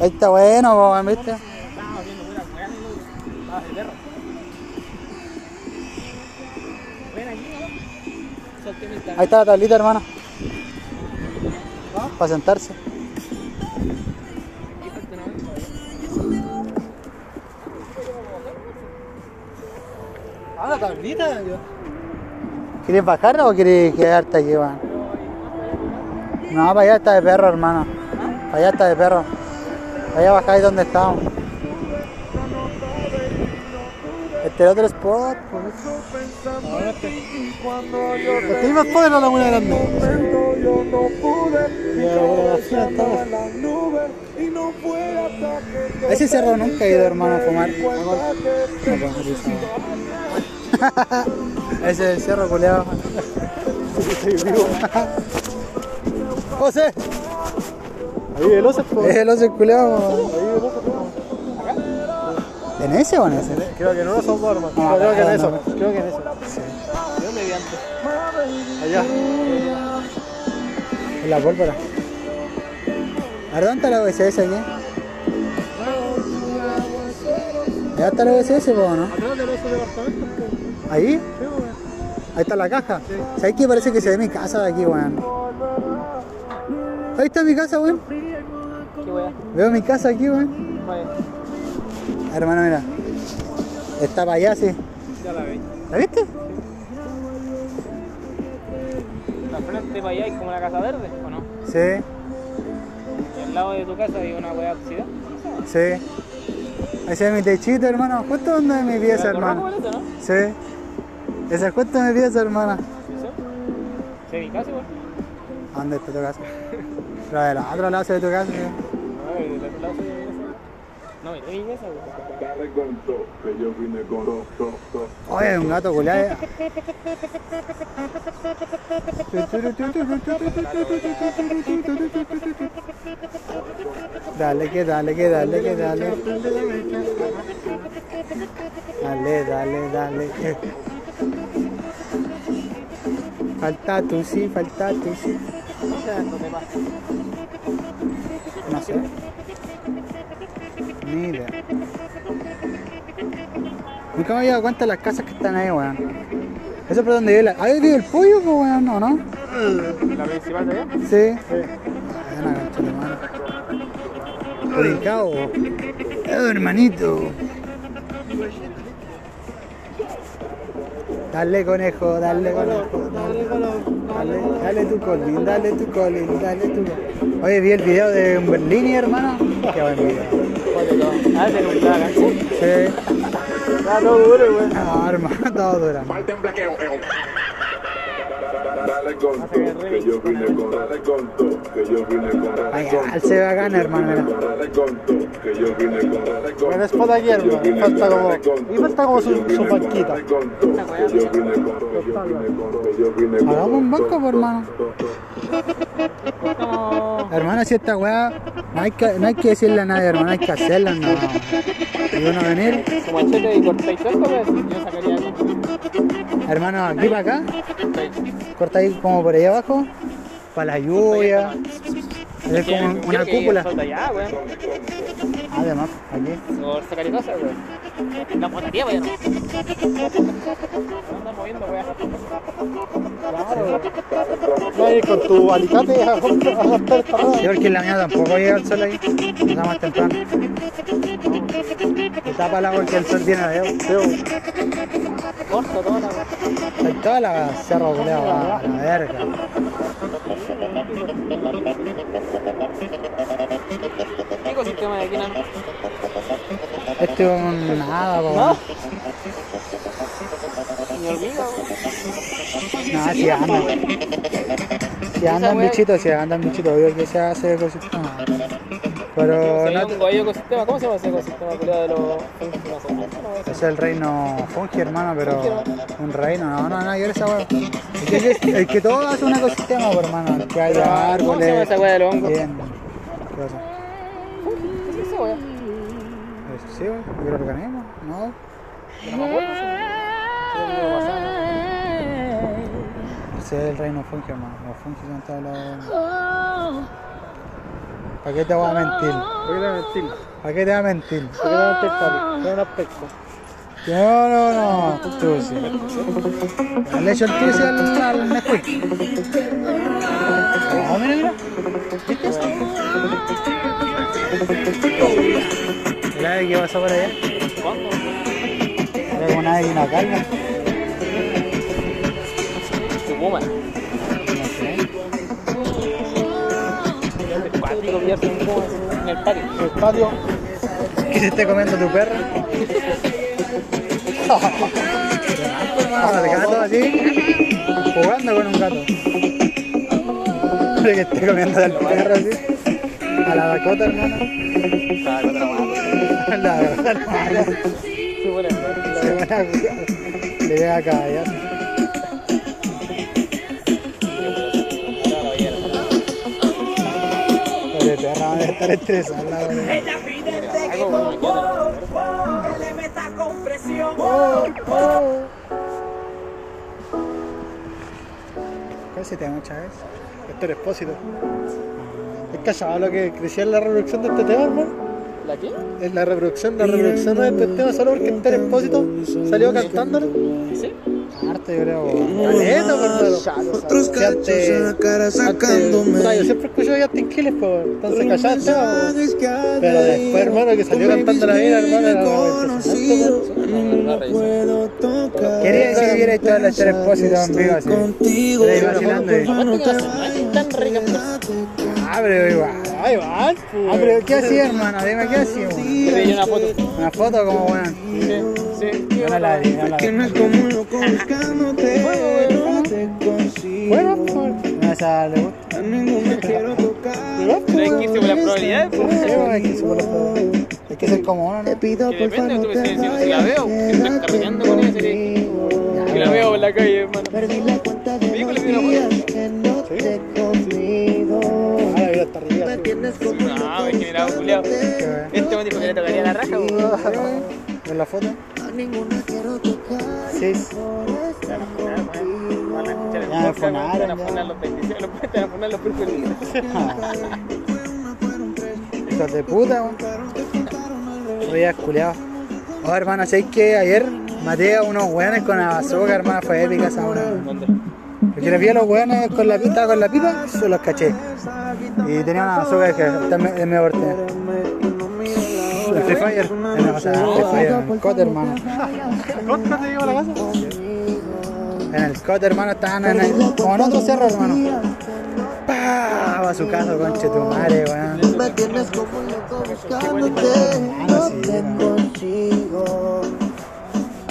Ahí está bueno, ¿viste? Ahí está la tablita, hermano. Para sentarse. Ah, la tablita. yo- ¿Quieres bajarla o quieres quedarte aquí, weón? No, para allá está de perro, hermano. Para allá está de perro. Allá bajáis donde estábamos. Este es otro spot, pues. Este más poder la laguna grande. Ya, bueno, la fila estaba- A ese cerro nunca he ido, hermano, a fumar. No ese es el cerro culeado. José, Ahí el oso, es el oso culeado. Ahí el oso. ¿En ese o en ese? Creo que no son dos, hermano. Ah, creo que en no, eso. no. Creo que en eso. Yo mediante. Allá. En la pólvora. A ¿dónde está la OSS aquí? ¿Ya está la OSS, po, no? Atrás de los departamentos, po. ¿Ahí? Sí. Ahí está la caja. ¿Sabes qué? Parece que se ve mi casa de aquí, weón. Ahí está mi casa, weón. Veo mi casa aquí, weón. Hermano, mira. Está para allá, sí. Ya la veis. ¿La viste? La frente para allá hay como una casa verde, ¿o no? Sí, Y al lado de tu casa hay una hueá oxidada. sí. Ese es mi techito, hermano. Justo donde mi pieza, hermano. ¿no? Sí. Ese es justo mi pieza, hermana. ¿Sí? ¿Sí? mi casa igual? ¿Dónde está tu casa? Pero del otro lado de tu casa. sí. No, y del otro lado soy de mi casa. No, todo. Oye, un gato culiado. Dale que dale que dale que dale. Dale, dale, dale. Falta tú sí, falta tú sí. Ni idea. Nunca me había dado cuenta de las casas que están ahí, weón. Eso es por donde vive la. ¿Ahí vive el pollo, pues, weón? ¿O no? ¿La principal de allá? Sí. Madre. Brincao. Eh, hermanito. Dale conejo, dale conejo, dale, dale, dale tu colín, dale tu colín, dale tu colín. Oye, vi el video de un Berlini, hermano. Qué buen video. Ah, me la canción. Sí. Ah, todo duro, güey. No, hermano, todo dura. Falta en. Dale con que yo vine con Dale con que yo vine con Dale con se va a ganar, hermano. que yo vine con Dale con Buen spot aquí, hermano. Falta como. Y falta como su, su banquita. Dale con todo, que yo vine con que yo vine con que yo vine con Hagamos un banco, pues, hermano. Hermano, si esta weá, no hay que, no hay que decirle a nadie, hermano, hay que hacerla, no. Y uno venir, Como machete y cortáis todo, pues yo sacaría algo. hermano, aquí para acá, corta ahí como por ahí abajo, para la lluvia, es como una cúpula. Güey. Además, aquí. Por sacar cosas, güey. La botaría, güey. No andas moviendo, güey. No ir con tu alicate a esta porque en la mía tampoco llega el sol ahí, está más temprano. Y tápala porque el sol viene de allá. Corto toda la. Está toda la cerro culeado, a la verga. ¿Qué ecosistema de aquí, no? Este es un nada, po. ¿No? Ni hormiga, güey. No, si andan. Si andan bichitos, si andan bichitos, obvio que se hace ecosistema. Pero no, ecosistema. ¿Cómo se llama ese ecosistema de los es el reino fungi, hermano, pero un reino, no, no, no, yo esa wea. Es que, es es todo hace un ecosistema, po, hermano. Que haya ¿Cómo se llama árboles. esa weá del hongo? Bien. cosas. ¿Qué es esa microorganismos, no. No me acuerdo. Sí. Sí, digo, pasado. Ese es el reino fungi, hermano. Los son todos los. ¿Para qué te voy a mentir? Voy a mentir. ¿Para qué te voy a mentir? Porque no mentir, papi. Un aspecto. No, no, no. Tú sí. Le echo el tusi al, al Nesquik. Oh, mira, mira. ¿Viste eso? Mira qué pasó por allá. ¿Cuándo? Era una, una carga. Puma. Sé. El cuático pillarse un puma así en el patio. El patio. ¿Qué se esté comiendo tu perro? Ah, el gato así, jugando con un gato. que esté comiendo al perro así. A la Dakota, hermano. La Dakota, hermano. Sí, buena. Se van a jugar. Le llega a caballar. Pobre perra, van a estar estresada. la verdad. Algo como me queda. ¿Cuál se te muchas veces? Héctor Expósito. ¿Es cachado lo que crecía en la reproducción de este tema, hermano? ¿La qué? En la reproducción, la reproducción no es este tema solo porque Enter Expósito salió cantándolo. ¿Sí? Harto, yo creo. Caleta, por mano. Otros cachos en la cara sacándome. Yo siempre escucho a Justin Quiles, pues, entonces callaba el tema. Pero después, hermano, que salió cantando la vida, hermano, era puedo tocar. Quería decir que hubiera estado en la Esther Expósito en vivo así. Contigo, Pero Aparte que no es tan rica persona. Ah, pero igual. Ay, va, Ah, pero ¿qué hacía, hermano? Dime, ¿qué hacía, pedí una foto. Una foto como, weón. Sí, sí. Yo no la no la que vi. no es como un loco buscándote, no te consigo. Bueno, pues. No, esa le gusta. A ninguno quiero tocar. Pero es 15 por las probabilidades, pues. Sí, weón, hay que ser por los- Hay que ser como uno, ¿no? Te pido Que por favor si la veo, si estás vayas, cargando con ella, sería que la veo en la calle, hermano. Perdí la cuenta de Digo, los le pido una foto. días que no te Generado, culiao. Este me dijo que le tocaría la raja. ¿Ves la foto? A ninguna quiero tocar. Sí. Por estar contigo. Van a escuchar el podcast, van a funar los bendiciones, los van a funar los preferidos. Hijos de puta, weón. Oye, culiao. Oh, hermano, ¿sabes que ayer maté a unos weones con la bazooka, hermano? Fue épica esa weón. Porque vi a los weones con la pipa, con la pipa, se los caché. Y tenía una bazooka que también es mi oportunidad. El Free Fire, es o sea, el Free Fire, en el COT, hermano. ¿Cuánto te llevo a la casa? En el COT, hermano, estaban en el, como en otro cerro, hermano. ¡Pah! Va a su casa, conche tu madre, weón. Me tienes como un loco buscándote. No te no. consigo.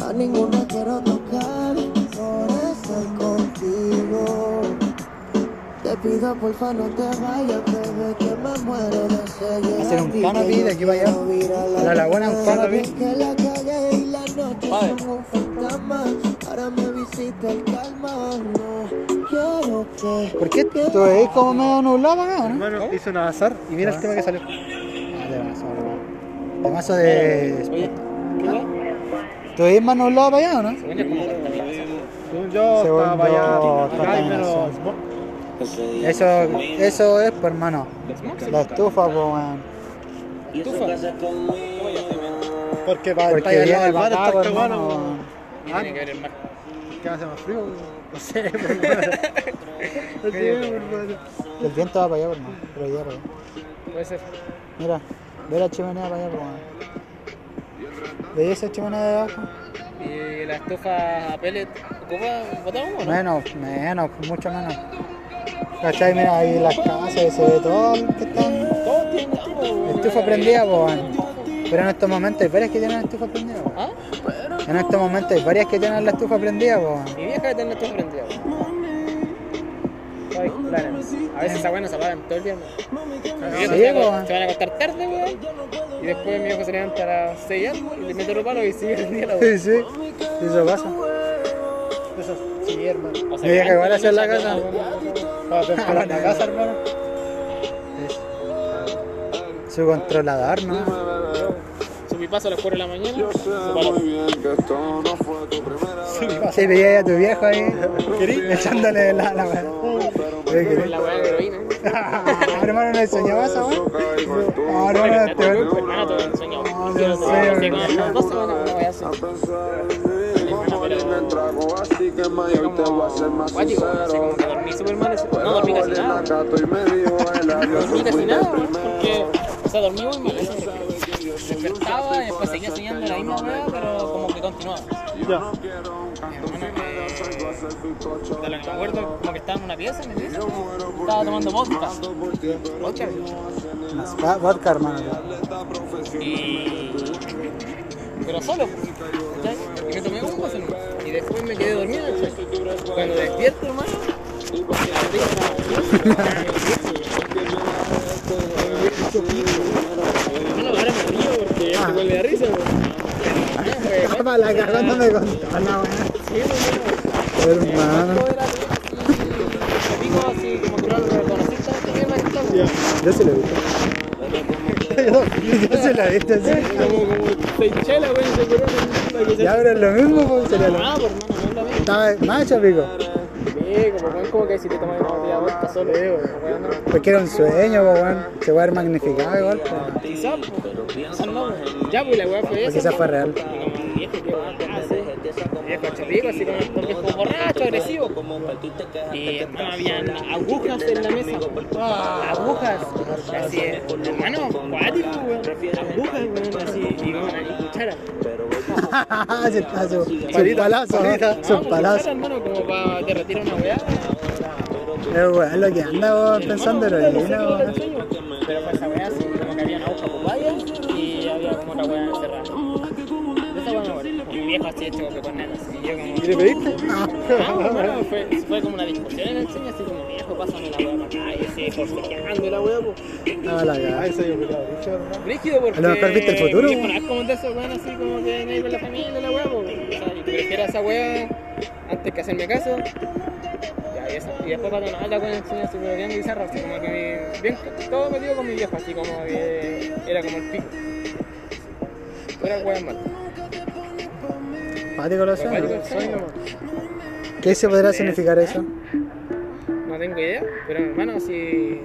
A ninguna quiero pido porfa no te vayas, bebé, que me muero de seguir. Hacer un canopy de aquí para allá. La laguna, un canopy. Que la calle y la noche son un fantasma. Ahora me visita el calma. No quiero que. ¿Por qué tú ves como medio nublado para acá, o no? Hermano, hice un azar y mira el tema que salió. Ah, de mazo. De mazo de. Oye. ¿Tú ves más nublado para allá, o no? Según yo, como contaminación. Según yo, Según estaba para allá. Eso, eso es, pues, hermano. La estufa, pues, weón. ¿Estufa? Porque para Porque para allá viene para mar está pues, cagado, hermano. weón. ¿Qué tiene que ver el mar? ¿Qué hace más frío? No sé, pues, sé, hermano. El viento va para allá, pues, hermano. Pero ya, pues. Puede ser. Mira, ve la chimenea para allá, pues, weón. ¿Veis esa chimenea de abajo? ¿Y la estufa a pellet ocupa botón o no? Menos, menos, mucho menos. ¿Cachai? Mira, ahí las casas, se ve todo lo que weón. Estufa prendida, pues, weón. Pero en estos momentos hay varias que tienen la estufa prendida. ¿Ah? En estos momentos hay varias que tienen la estufa prendida, pues. weón. Mi vieja tener la estufa prendida. Ay. A veces esa weá no se apagan todo el día, viejo Sí, se, va- weón. se van a acostar tarde, weón. Y después mi viejo se levanta a las 6 algo y le mete los palos y sigue el día la Sí, sí. Eso pasa. Eso sí, hermano. O sea, Mi vieja igual hace en la weón. Para temperar la casa, hermano. Su controlador, ¿no? Su pipazo a las 4 de la mañana. Yo sé se paró. muy bien que esto no fue tu primera vez. Sí, veía a tu viejo ahí, echándole la, la weá. Oye, ¿querés? La weá de heroína. hermano, ¿no enseñaba esa weá? Yo caigo en tu No, hermano, Hermano, te hermano, tuve un sueño. No, Quiero no sé, tener así weón. como unas dos semanas, una weá así. a pensar en mí como en el trago, así que mayor te voy a ser más Guático, así como sincero. que dormí súper mal. ese- No dormí casi nada. el dormí casi el porque, o sea, dormí muy mal. eso sí. Despertaba y después seguía soñando la misma weá, pero como que continuaba. Ya. De lo que me acuerdo, como que estaba en una pieza, en mi pieza, estaba tomando vodka. Vodka, hermano. y... Pero solo. Y me tomé un vaso. Después me quedé dormido. Cuando despierto, hermano, Hermano, ahora me río porque ya se vuelve a risa, weón. Para la cagada me contó la weá. Hermano. Pico así, como que no lo reconociste, se como, como weón, curó Ya, pero es lo mismo, pues sería lo Ah, no misma. Estaba macho, pico. Sí, como, como que si te tomas una botella de vodka solo, weón, no. Porque era un sueño, po, weón. Se va a ver magnificado igual, po. Quizás, pues, quizás no. pues. Ya, pues la weá fue esa. quizás fue pues. real. Viejo chorrico, así como un viejo borracho, agresivo. Y, hermano, habían agujas en la mesa. Agujas. Así, hermano, cuático, weón. Agujas, weón, así. Y, y cuchara. Se está su, su palazo, No, su pues, cuchara, palazo. hermano, como para derretir una weá. Es lo que anda vos pensando heroína, Pero weón. fue esa weá así, viejo así hecho con nada, así. Y yo como... ¿Y le pediste? Ah, bueno, fue, fue como una discusión en el cine, así como viejo pásame la weá para acá y así forcejeando la weá, pues. No, la cagada. Un pelado, bicho, hermano. Rígido porque... A lo mejor viste el futuro, no es como de esos weón así como que me con la familia la weá, pues. O sea, yo prefiero esa weá antes que hacerme caso. Y, eso. y después para tomar la weá en el así como bien bizarro, así como que bien, todo metido con mi viejo, así como que era como el pico. Fuera weá mal. Pático lo Cuático sueño. el sueño, ¿Qué se podrá significar eso? No tengo idea, pero hermano, sí.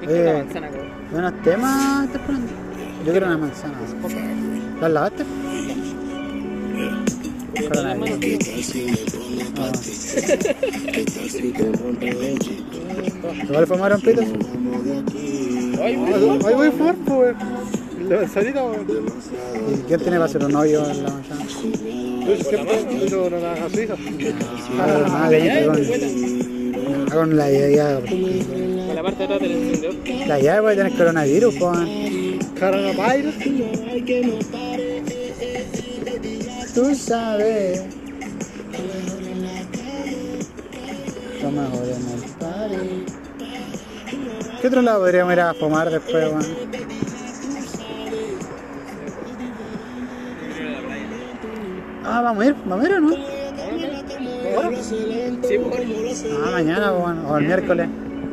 ¿Qué es Eh. la manzana? ¿Buenos temas estás poniendo? Yo quiero una manzana. ¿Las lavaste? Ah. ¿Igual fumaron pitos? Ay, Ahí weón. ahí voy a fumar, pues, manzanita, weón. ¿Y quién tiene para hacer un hoyo en la manzana? Yo siempre uso una naranja suiza. Ah, con, con la llave. Con la parte de atrás del encendedor. La llave puede tener coronavirus, pues. Coronavirus. Tú sabes. Lo mejor en el party. ¿Qué otro lado podríamos ir a fumar después, weón? Ah, vamos a ir, vamos a ir o no? Sí, pues. Ah, mañana, weón, o el miércoles.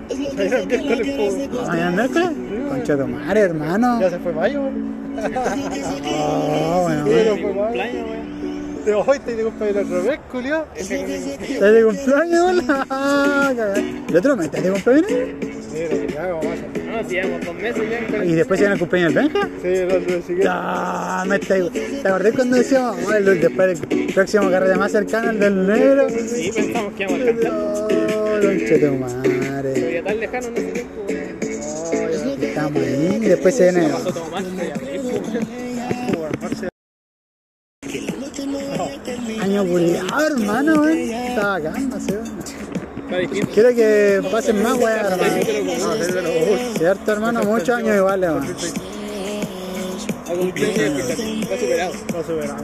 Ahí el miércoles, pues. Ah, ¿Mañana el miércoles? Concha tu madre, hermano. Ya se fue mayo. Oh, bueno, Sí, weón. no fue mayo. Cumpleaños, weón. Te de cumpleaños al revés, culiao. ¿Estás de cumpleaños? Ah. ¿El otro mes estás de cumpleaños? A No, si llevamos dos meses ya. el- ¿Y después llegan el cumpleaños del Benja? Sí, el otro siguiente. Ah, me está ¿Te acordás cuando decíamos, el- después del próximo carrete más cercano, el del negro? Sí, pensamos que íbamos a alcanzar. Oh, concha tu madre. Pero ya tan lejano en ese tiempo, weón. Estamos ahí, y después se viene. Ves, Año culiado, hermano, weón. Está bacán, no sé. Quiero que pasen más, weón, hermano. Pero, uy, Cierto, hermano, muchos años iguales, weón. A cumpleaños está superado.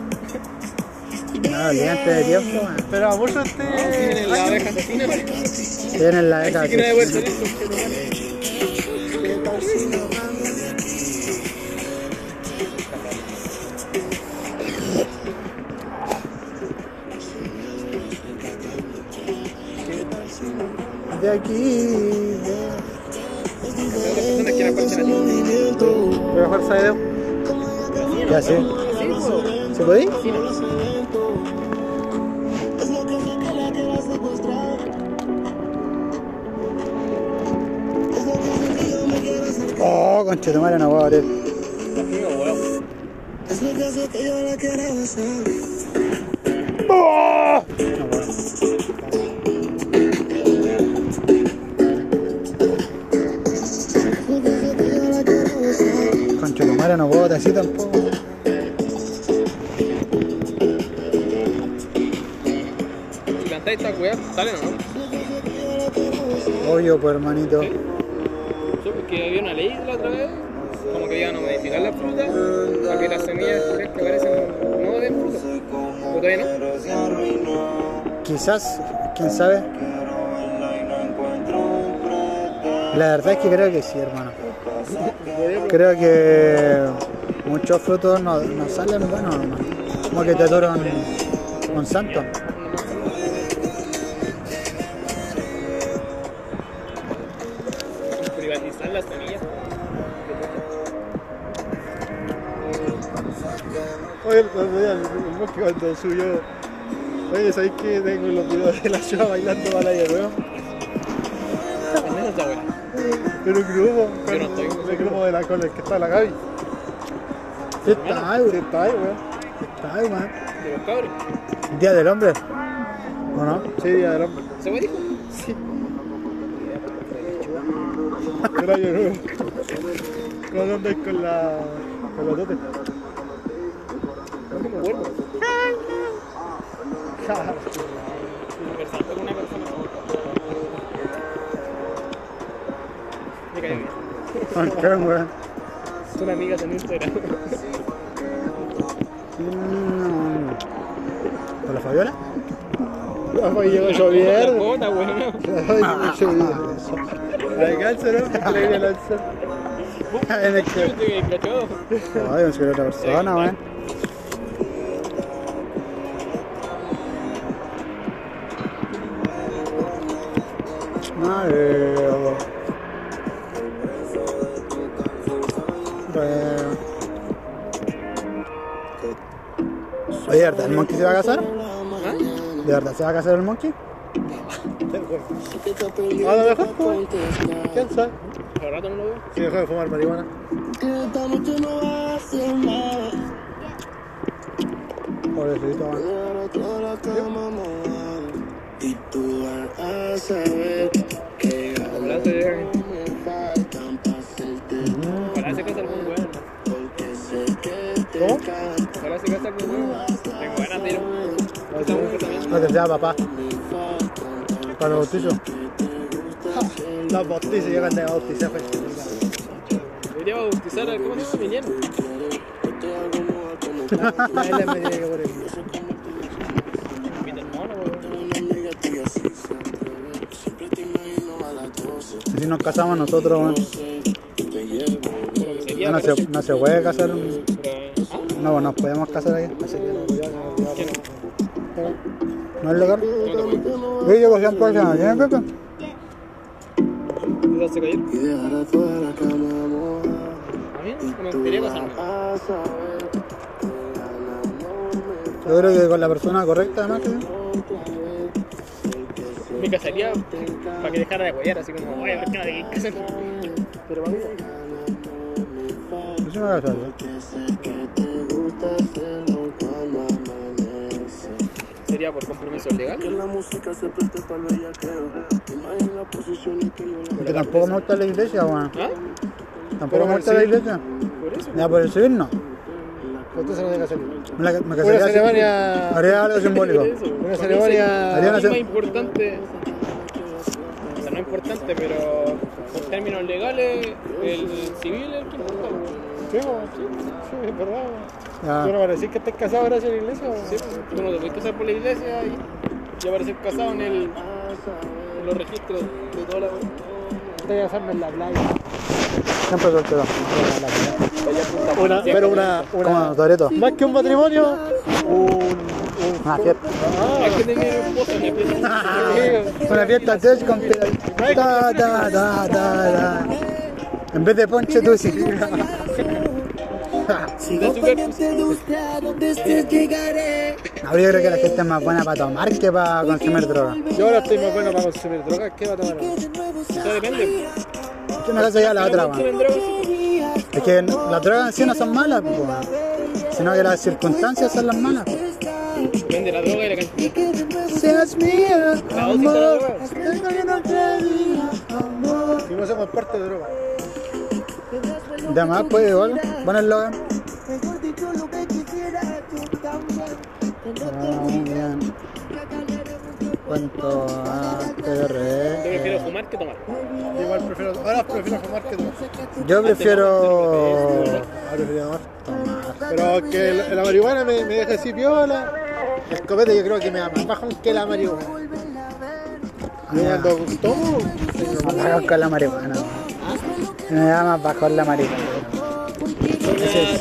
no antes de tiempo, weón. Esperaba mucho este. Tienen la abeja asesina. Tienen la. Así aquí. Que la. Voy a. ¿Se puede ir? Sí, no. Oh, concha tu madre, no puedo abrir. Oh. No puedo. Madre, no puedo así tampoco. Esta weá, salen o no. Obvio, pues hermanito. Sí, porque había una ley la otra vez, como que iban a modificar la fruta para que las semillas que aparecen no den fruta. ¿O todavía no? Quizás, quién sabe. La verdad es que creo que sí, hermano. Creo que muchos frutos no, no salen buenos, hermano. Como que te duran un santo. Privatizar las semillas. Oye, el otro día el, el Mosque cuando subió. Oye, ¿sabéis que tengo los videos de la Shoa bailando balaya, weón? También esa weá. Pero un grupo, Yo no estoy. el grupo de la cola, el que está la Gaby. Sí, está ahí, Sí, weón. está ahí, weón. Está ahí, weón. De los cabros. Día del hombre. ¿O no? Sí, día del hombre. ¿Se me dijo? Sí. Era yo, weón. ¿Cómo andáis con la. con la tote? No me acuerdo. ¿Con qué, weón? Son amigas en Instagram. Mm. ¿Con la Fabiola? Pues llegó La bota, weón. Ay. Alcanza, ¿no? Le viene a lanzar. Cachó. Ay, me otra persona, weón. Bueno. Oye, ¿de verdad el monkey se va a casar? ¿De verdad se va a casar el monkey? A lo mejor, pues. ¿Quién sabe? Al rato no lo veo. Si dejó de fumar marihuana. Esta noche no va a ser nada. Pobrecito, mojada. Y tú vas a saber que casa weón. Tengo ganas de ir. No sea papá. Para los bautizos. Los bautizos llegan de bautizar, pues. Debería bautizar a, ¿cómo se llama? Mi nieto. Ahí le me tiene que poner. Invita al mono, weón. Una amiga tuya sí se atreve. Siempre te imagino a las 12. Si nos casamos nosotros, No se, no se puede casar. un-. No, pues nos podemos casar ahí. ¿Qué no? ¿No es legal? No te. Oye, yo cogí al próximo. ¿Tienes Pepe? Mí no me casarme. Que Yo creo que con la persona correcta, además. que- Me casaría para que dejara de huellar, así como, oye, ¿por qué no te quieres casar? Pero vamos. Yo sí me voy posiciones que yo le Porque tampoco me gusta la iglesia, weón. ¿Ah? Tampoco me gusta la iglesia. Por eso. Ya por el civil no. Usted se lo tiene que hacer. Me, la- me Una casaría así. ceremonia. Haría algo simbólico. Eso. Una ceremonia. Haría una Es más ce- importante, o sea, no importante, pero en términos legales, el civil es el que importa. Sí, sí, sí, es verdad. Ya. ¿Tú no van a decir que estés casado gracias a la iglesia? Sí, tú no te puedes casar por la iglesia y ya aparecer casado en, el, en los registros de toda la Te voy a casarme en la playa. Siempre soltero. Una, pero una, Como una, Toreto. más que un matrimonio, un, un Una fiesta. Una fiesta tech con ta, ta, ta, ta, ta. En vez de ponche, tú sí. Sigo pendiente de usted, a donde estés llegaré. No, yo creo que la gente es más buena para tomar que para consumir droga. yo ahora estoy más bueno para consumir drogas. ¿Qué va a tomar? Eso depende. Yo me caso ya la otra. Es que las drogas en sí no son malas, pues, weón. sino que las circunstancias son las malas. Depende de la droga y la cantidad. Seas mía, droga. Si no somos parte de droga. Lo que quisiera tú también. Ah, bien. Cuento a Yo prefiero fumar que tomar. Yo igual prefiero, ahora prefiero fumar que tomar. Yo prefiero. Ahora prefiero tomar. Pero que la, la marihuana me, me deja así piola. El copete yo creo que me da más bajón que la marihuana. Ah, cuando tomo, Me con la marihuana. Me da más bajo la. Una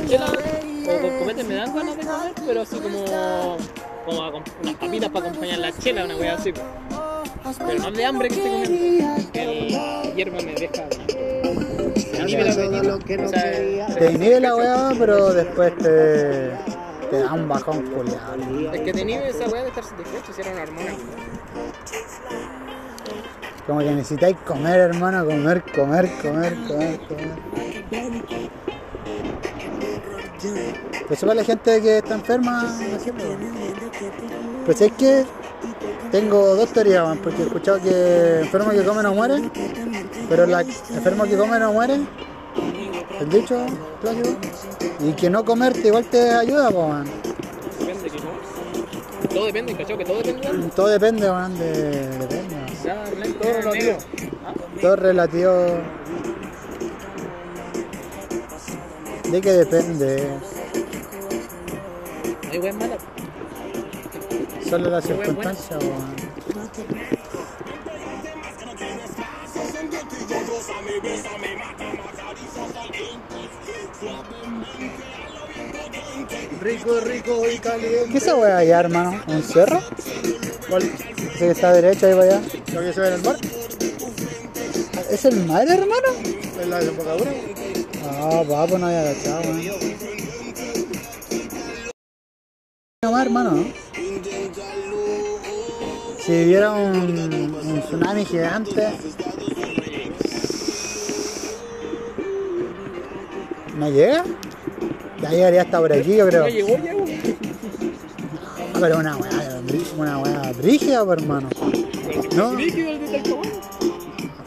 chela o con cometes me dan ganas de comer, pero así como, como unas papitas para acompañar la chela, una wea así. Pero no de hambre que estoy comiendo. El- La hierba me deja. Me inhibe. O sea, Te inhibe la weá, pero después te, te da un bajón culiado. Es que tenía esa weá de estar satisfecho si era una hormona. Como que necesitáis comer, hermano, comer, comer, comer, comer, comer. Eso para la gente que está enferma, así, pues. Pues es que tengo dos teorías, man, porque he escuchado que enfermo que come no muere, pero la enfermo que come no muere, el dicho clásico, y que no comerte igual te ayuda, pues, man. Depende que no. Todo depende, ¿cachai? Que todo depende. Todo depende, man, de... depende, man. Relativo. Todo relativo. De que depende. No hay weas malas. Solo las circunstancias, weón. Rico, rico y caliente. ¿Qué es esa weá allá, hermano? ¿Un cerro? ¿Cuál? Ese que está derecho ahí para allá. ¿Lo que se ve en el mar? ¿Es el mar, hermano? En la desembocadura. Ah, va, pues no había agachado, weón. No más, hermano, ¿no? Si hubiera un, un tsunami gigante. ¿No llega? Ya llegaría hasta por aquí, yo creo. No llegó ya, weón. Ah, Pero una weá, una weá brígida, pues, hermano. No, Líquido el de Talcahuano.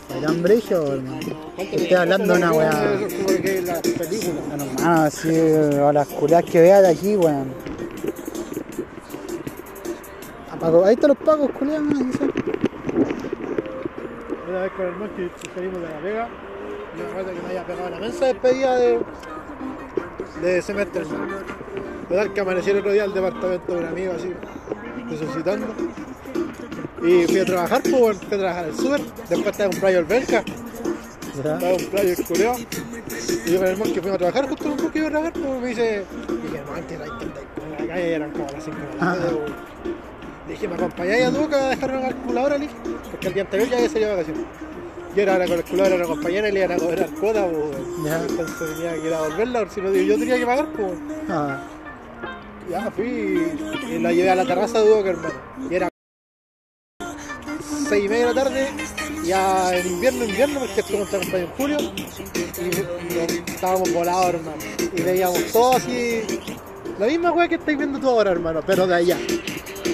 fue tan brígido, hermano. Estoy hablando de una weá. Hermano, así, a las culias que vea de aquí, weón. Ahí están los pacos, culias. Una vez con el man que salimos de la pega, y me acuerdo que me había pegado la mensa despedida de, de semestre. hermano. Total que amanecí el otro día al departamento de un amigo así, resucitando. Y fui a trabajar, pues fui a trabajar al súper, después estaba un playo ¿Ya? estaba un playo el culeado. Y yo con el man que fuimos a trabajar, justo un poco que iba a trabajar, pues me dice, dije, man, que la intenta en la calle, eran como las 5 de la tarde, dije, ¿me acompañáis a Duca a dejar una calculadora, le? Porque el día anterior ya había salido de vacaciones. Y era la calculadora a una compañera y le iban a cobrar cuota, pues. Ya. Entonces tenía que ir a devolverla, porque si no, yo tenía que pagar, pues. Ya fui y la llevé a la terraza de Duca, hermano. Y era 6 y media de la tarde, ya en invierno, invierno, porque esto está acompañado en julio. Y, y estábamos volados, hermano. Y veíamos todo así. La misma weá que estáis viendo tú ahora, hermano, pero de allá.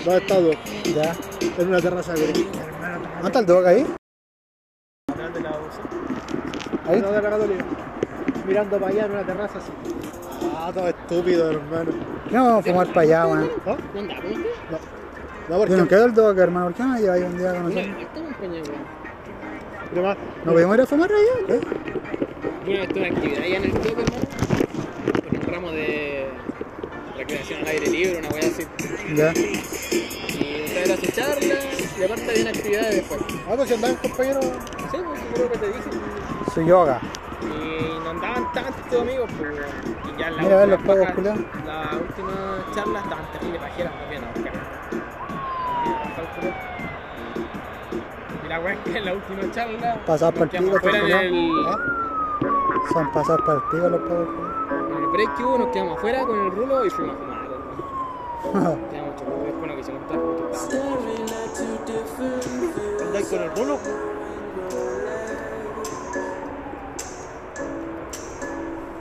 ¿Dónde está Duca? ya. En una terraza de ¿Dónde está el Duoc ahí? Ahí. De la Católica. Mirando para allá en una terraza así. Ah, todo estúpido, hermano. ¿Qué no vamos a fumar para allá, weón? ¿No? ¿No usted? No, porque. Yo no quedo el Duoc, hermano. ¿Por qué no me lleváis un día con No, nosotros? esto me acompaña, weón. Además, ¿No podemos ir a fumar allá? ¿Qué? Bueno, esto es una actividad allá en el club, hermano. Con un ramo de recreación al aire libre, una weá así. Ya. Y esta era su charla, y aparte había actividades después. Ah, pues si andaban compañeros. Sí, pues seguro que te dije. Su yoga. Y no andaban tantos amigos, pues. Y ya en la Mira, ver los última pagos, culiao. La última charla estaban terribles pajeras, bien, ahora. Y la weá es que en la última charla. Pico, en culiao. el, ¿Ah? Son pasados para el pico los pagos. en el break que hubo, nos quedamos afuera con el rulo y fuimos a fumar. Quedamos chocos, después no quisimos estar estábamos. ¿Andáis con el rulo?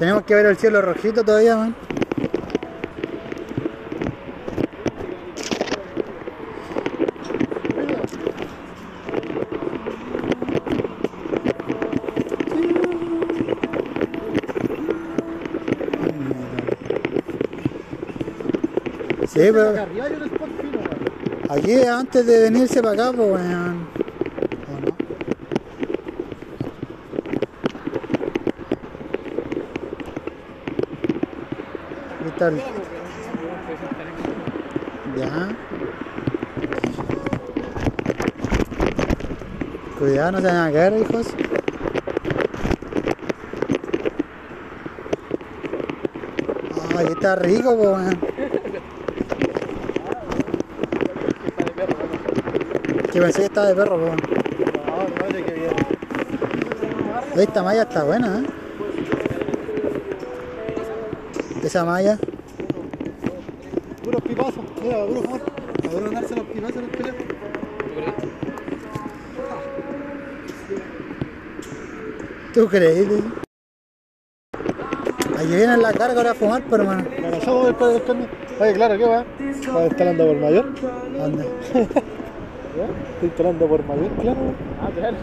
Tenemos que ver el cielo rojito todavía, man. Sí, pero aquí antes de venirse para acá, pues, weón. ¿O no? Ya. Cuidado, no se vayan a caer, hijos. Ay, está rico, po. Que pensé que estaba de perro, po. Esta malla está buena, ¿eh? Esa malla. Puros pipazos, mira, puro fumar. A ver, darse los en el teléfono. ¿Tú crees? Ahí viene la carga ahora a fumar, pero hermano. La pasamos después del cambio. Oye, claro, ¿qué va? ¿Estás instalando por mayor? ¿Dónde? ¿Estás instalando por mayor? Claro. Ah, claro.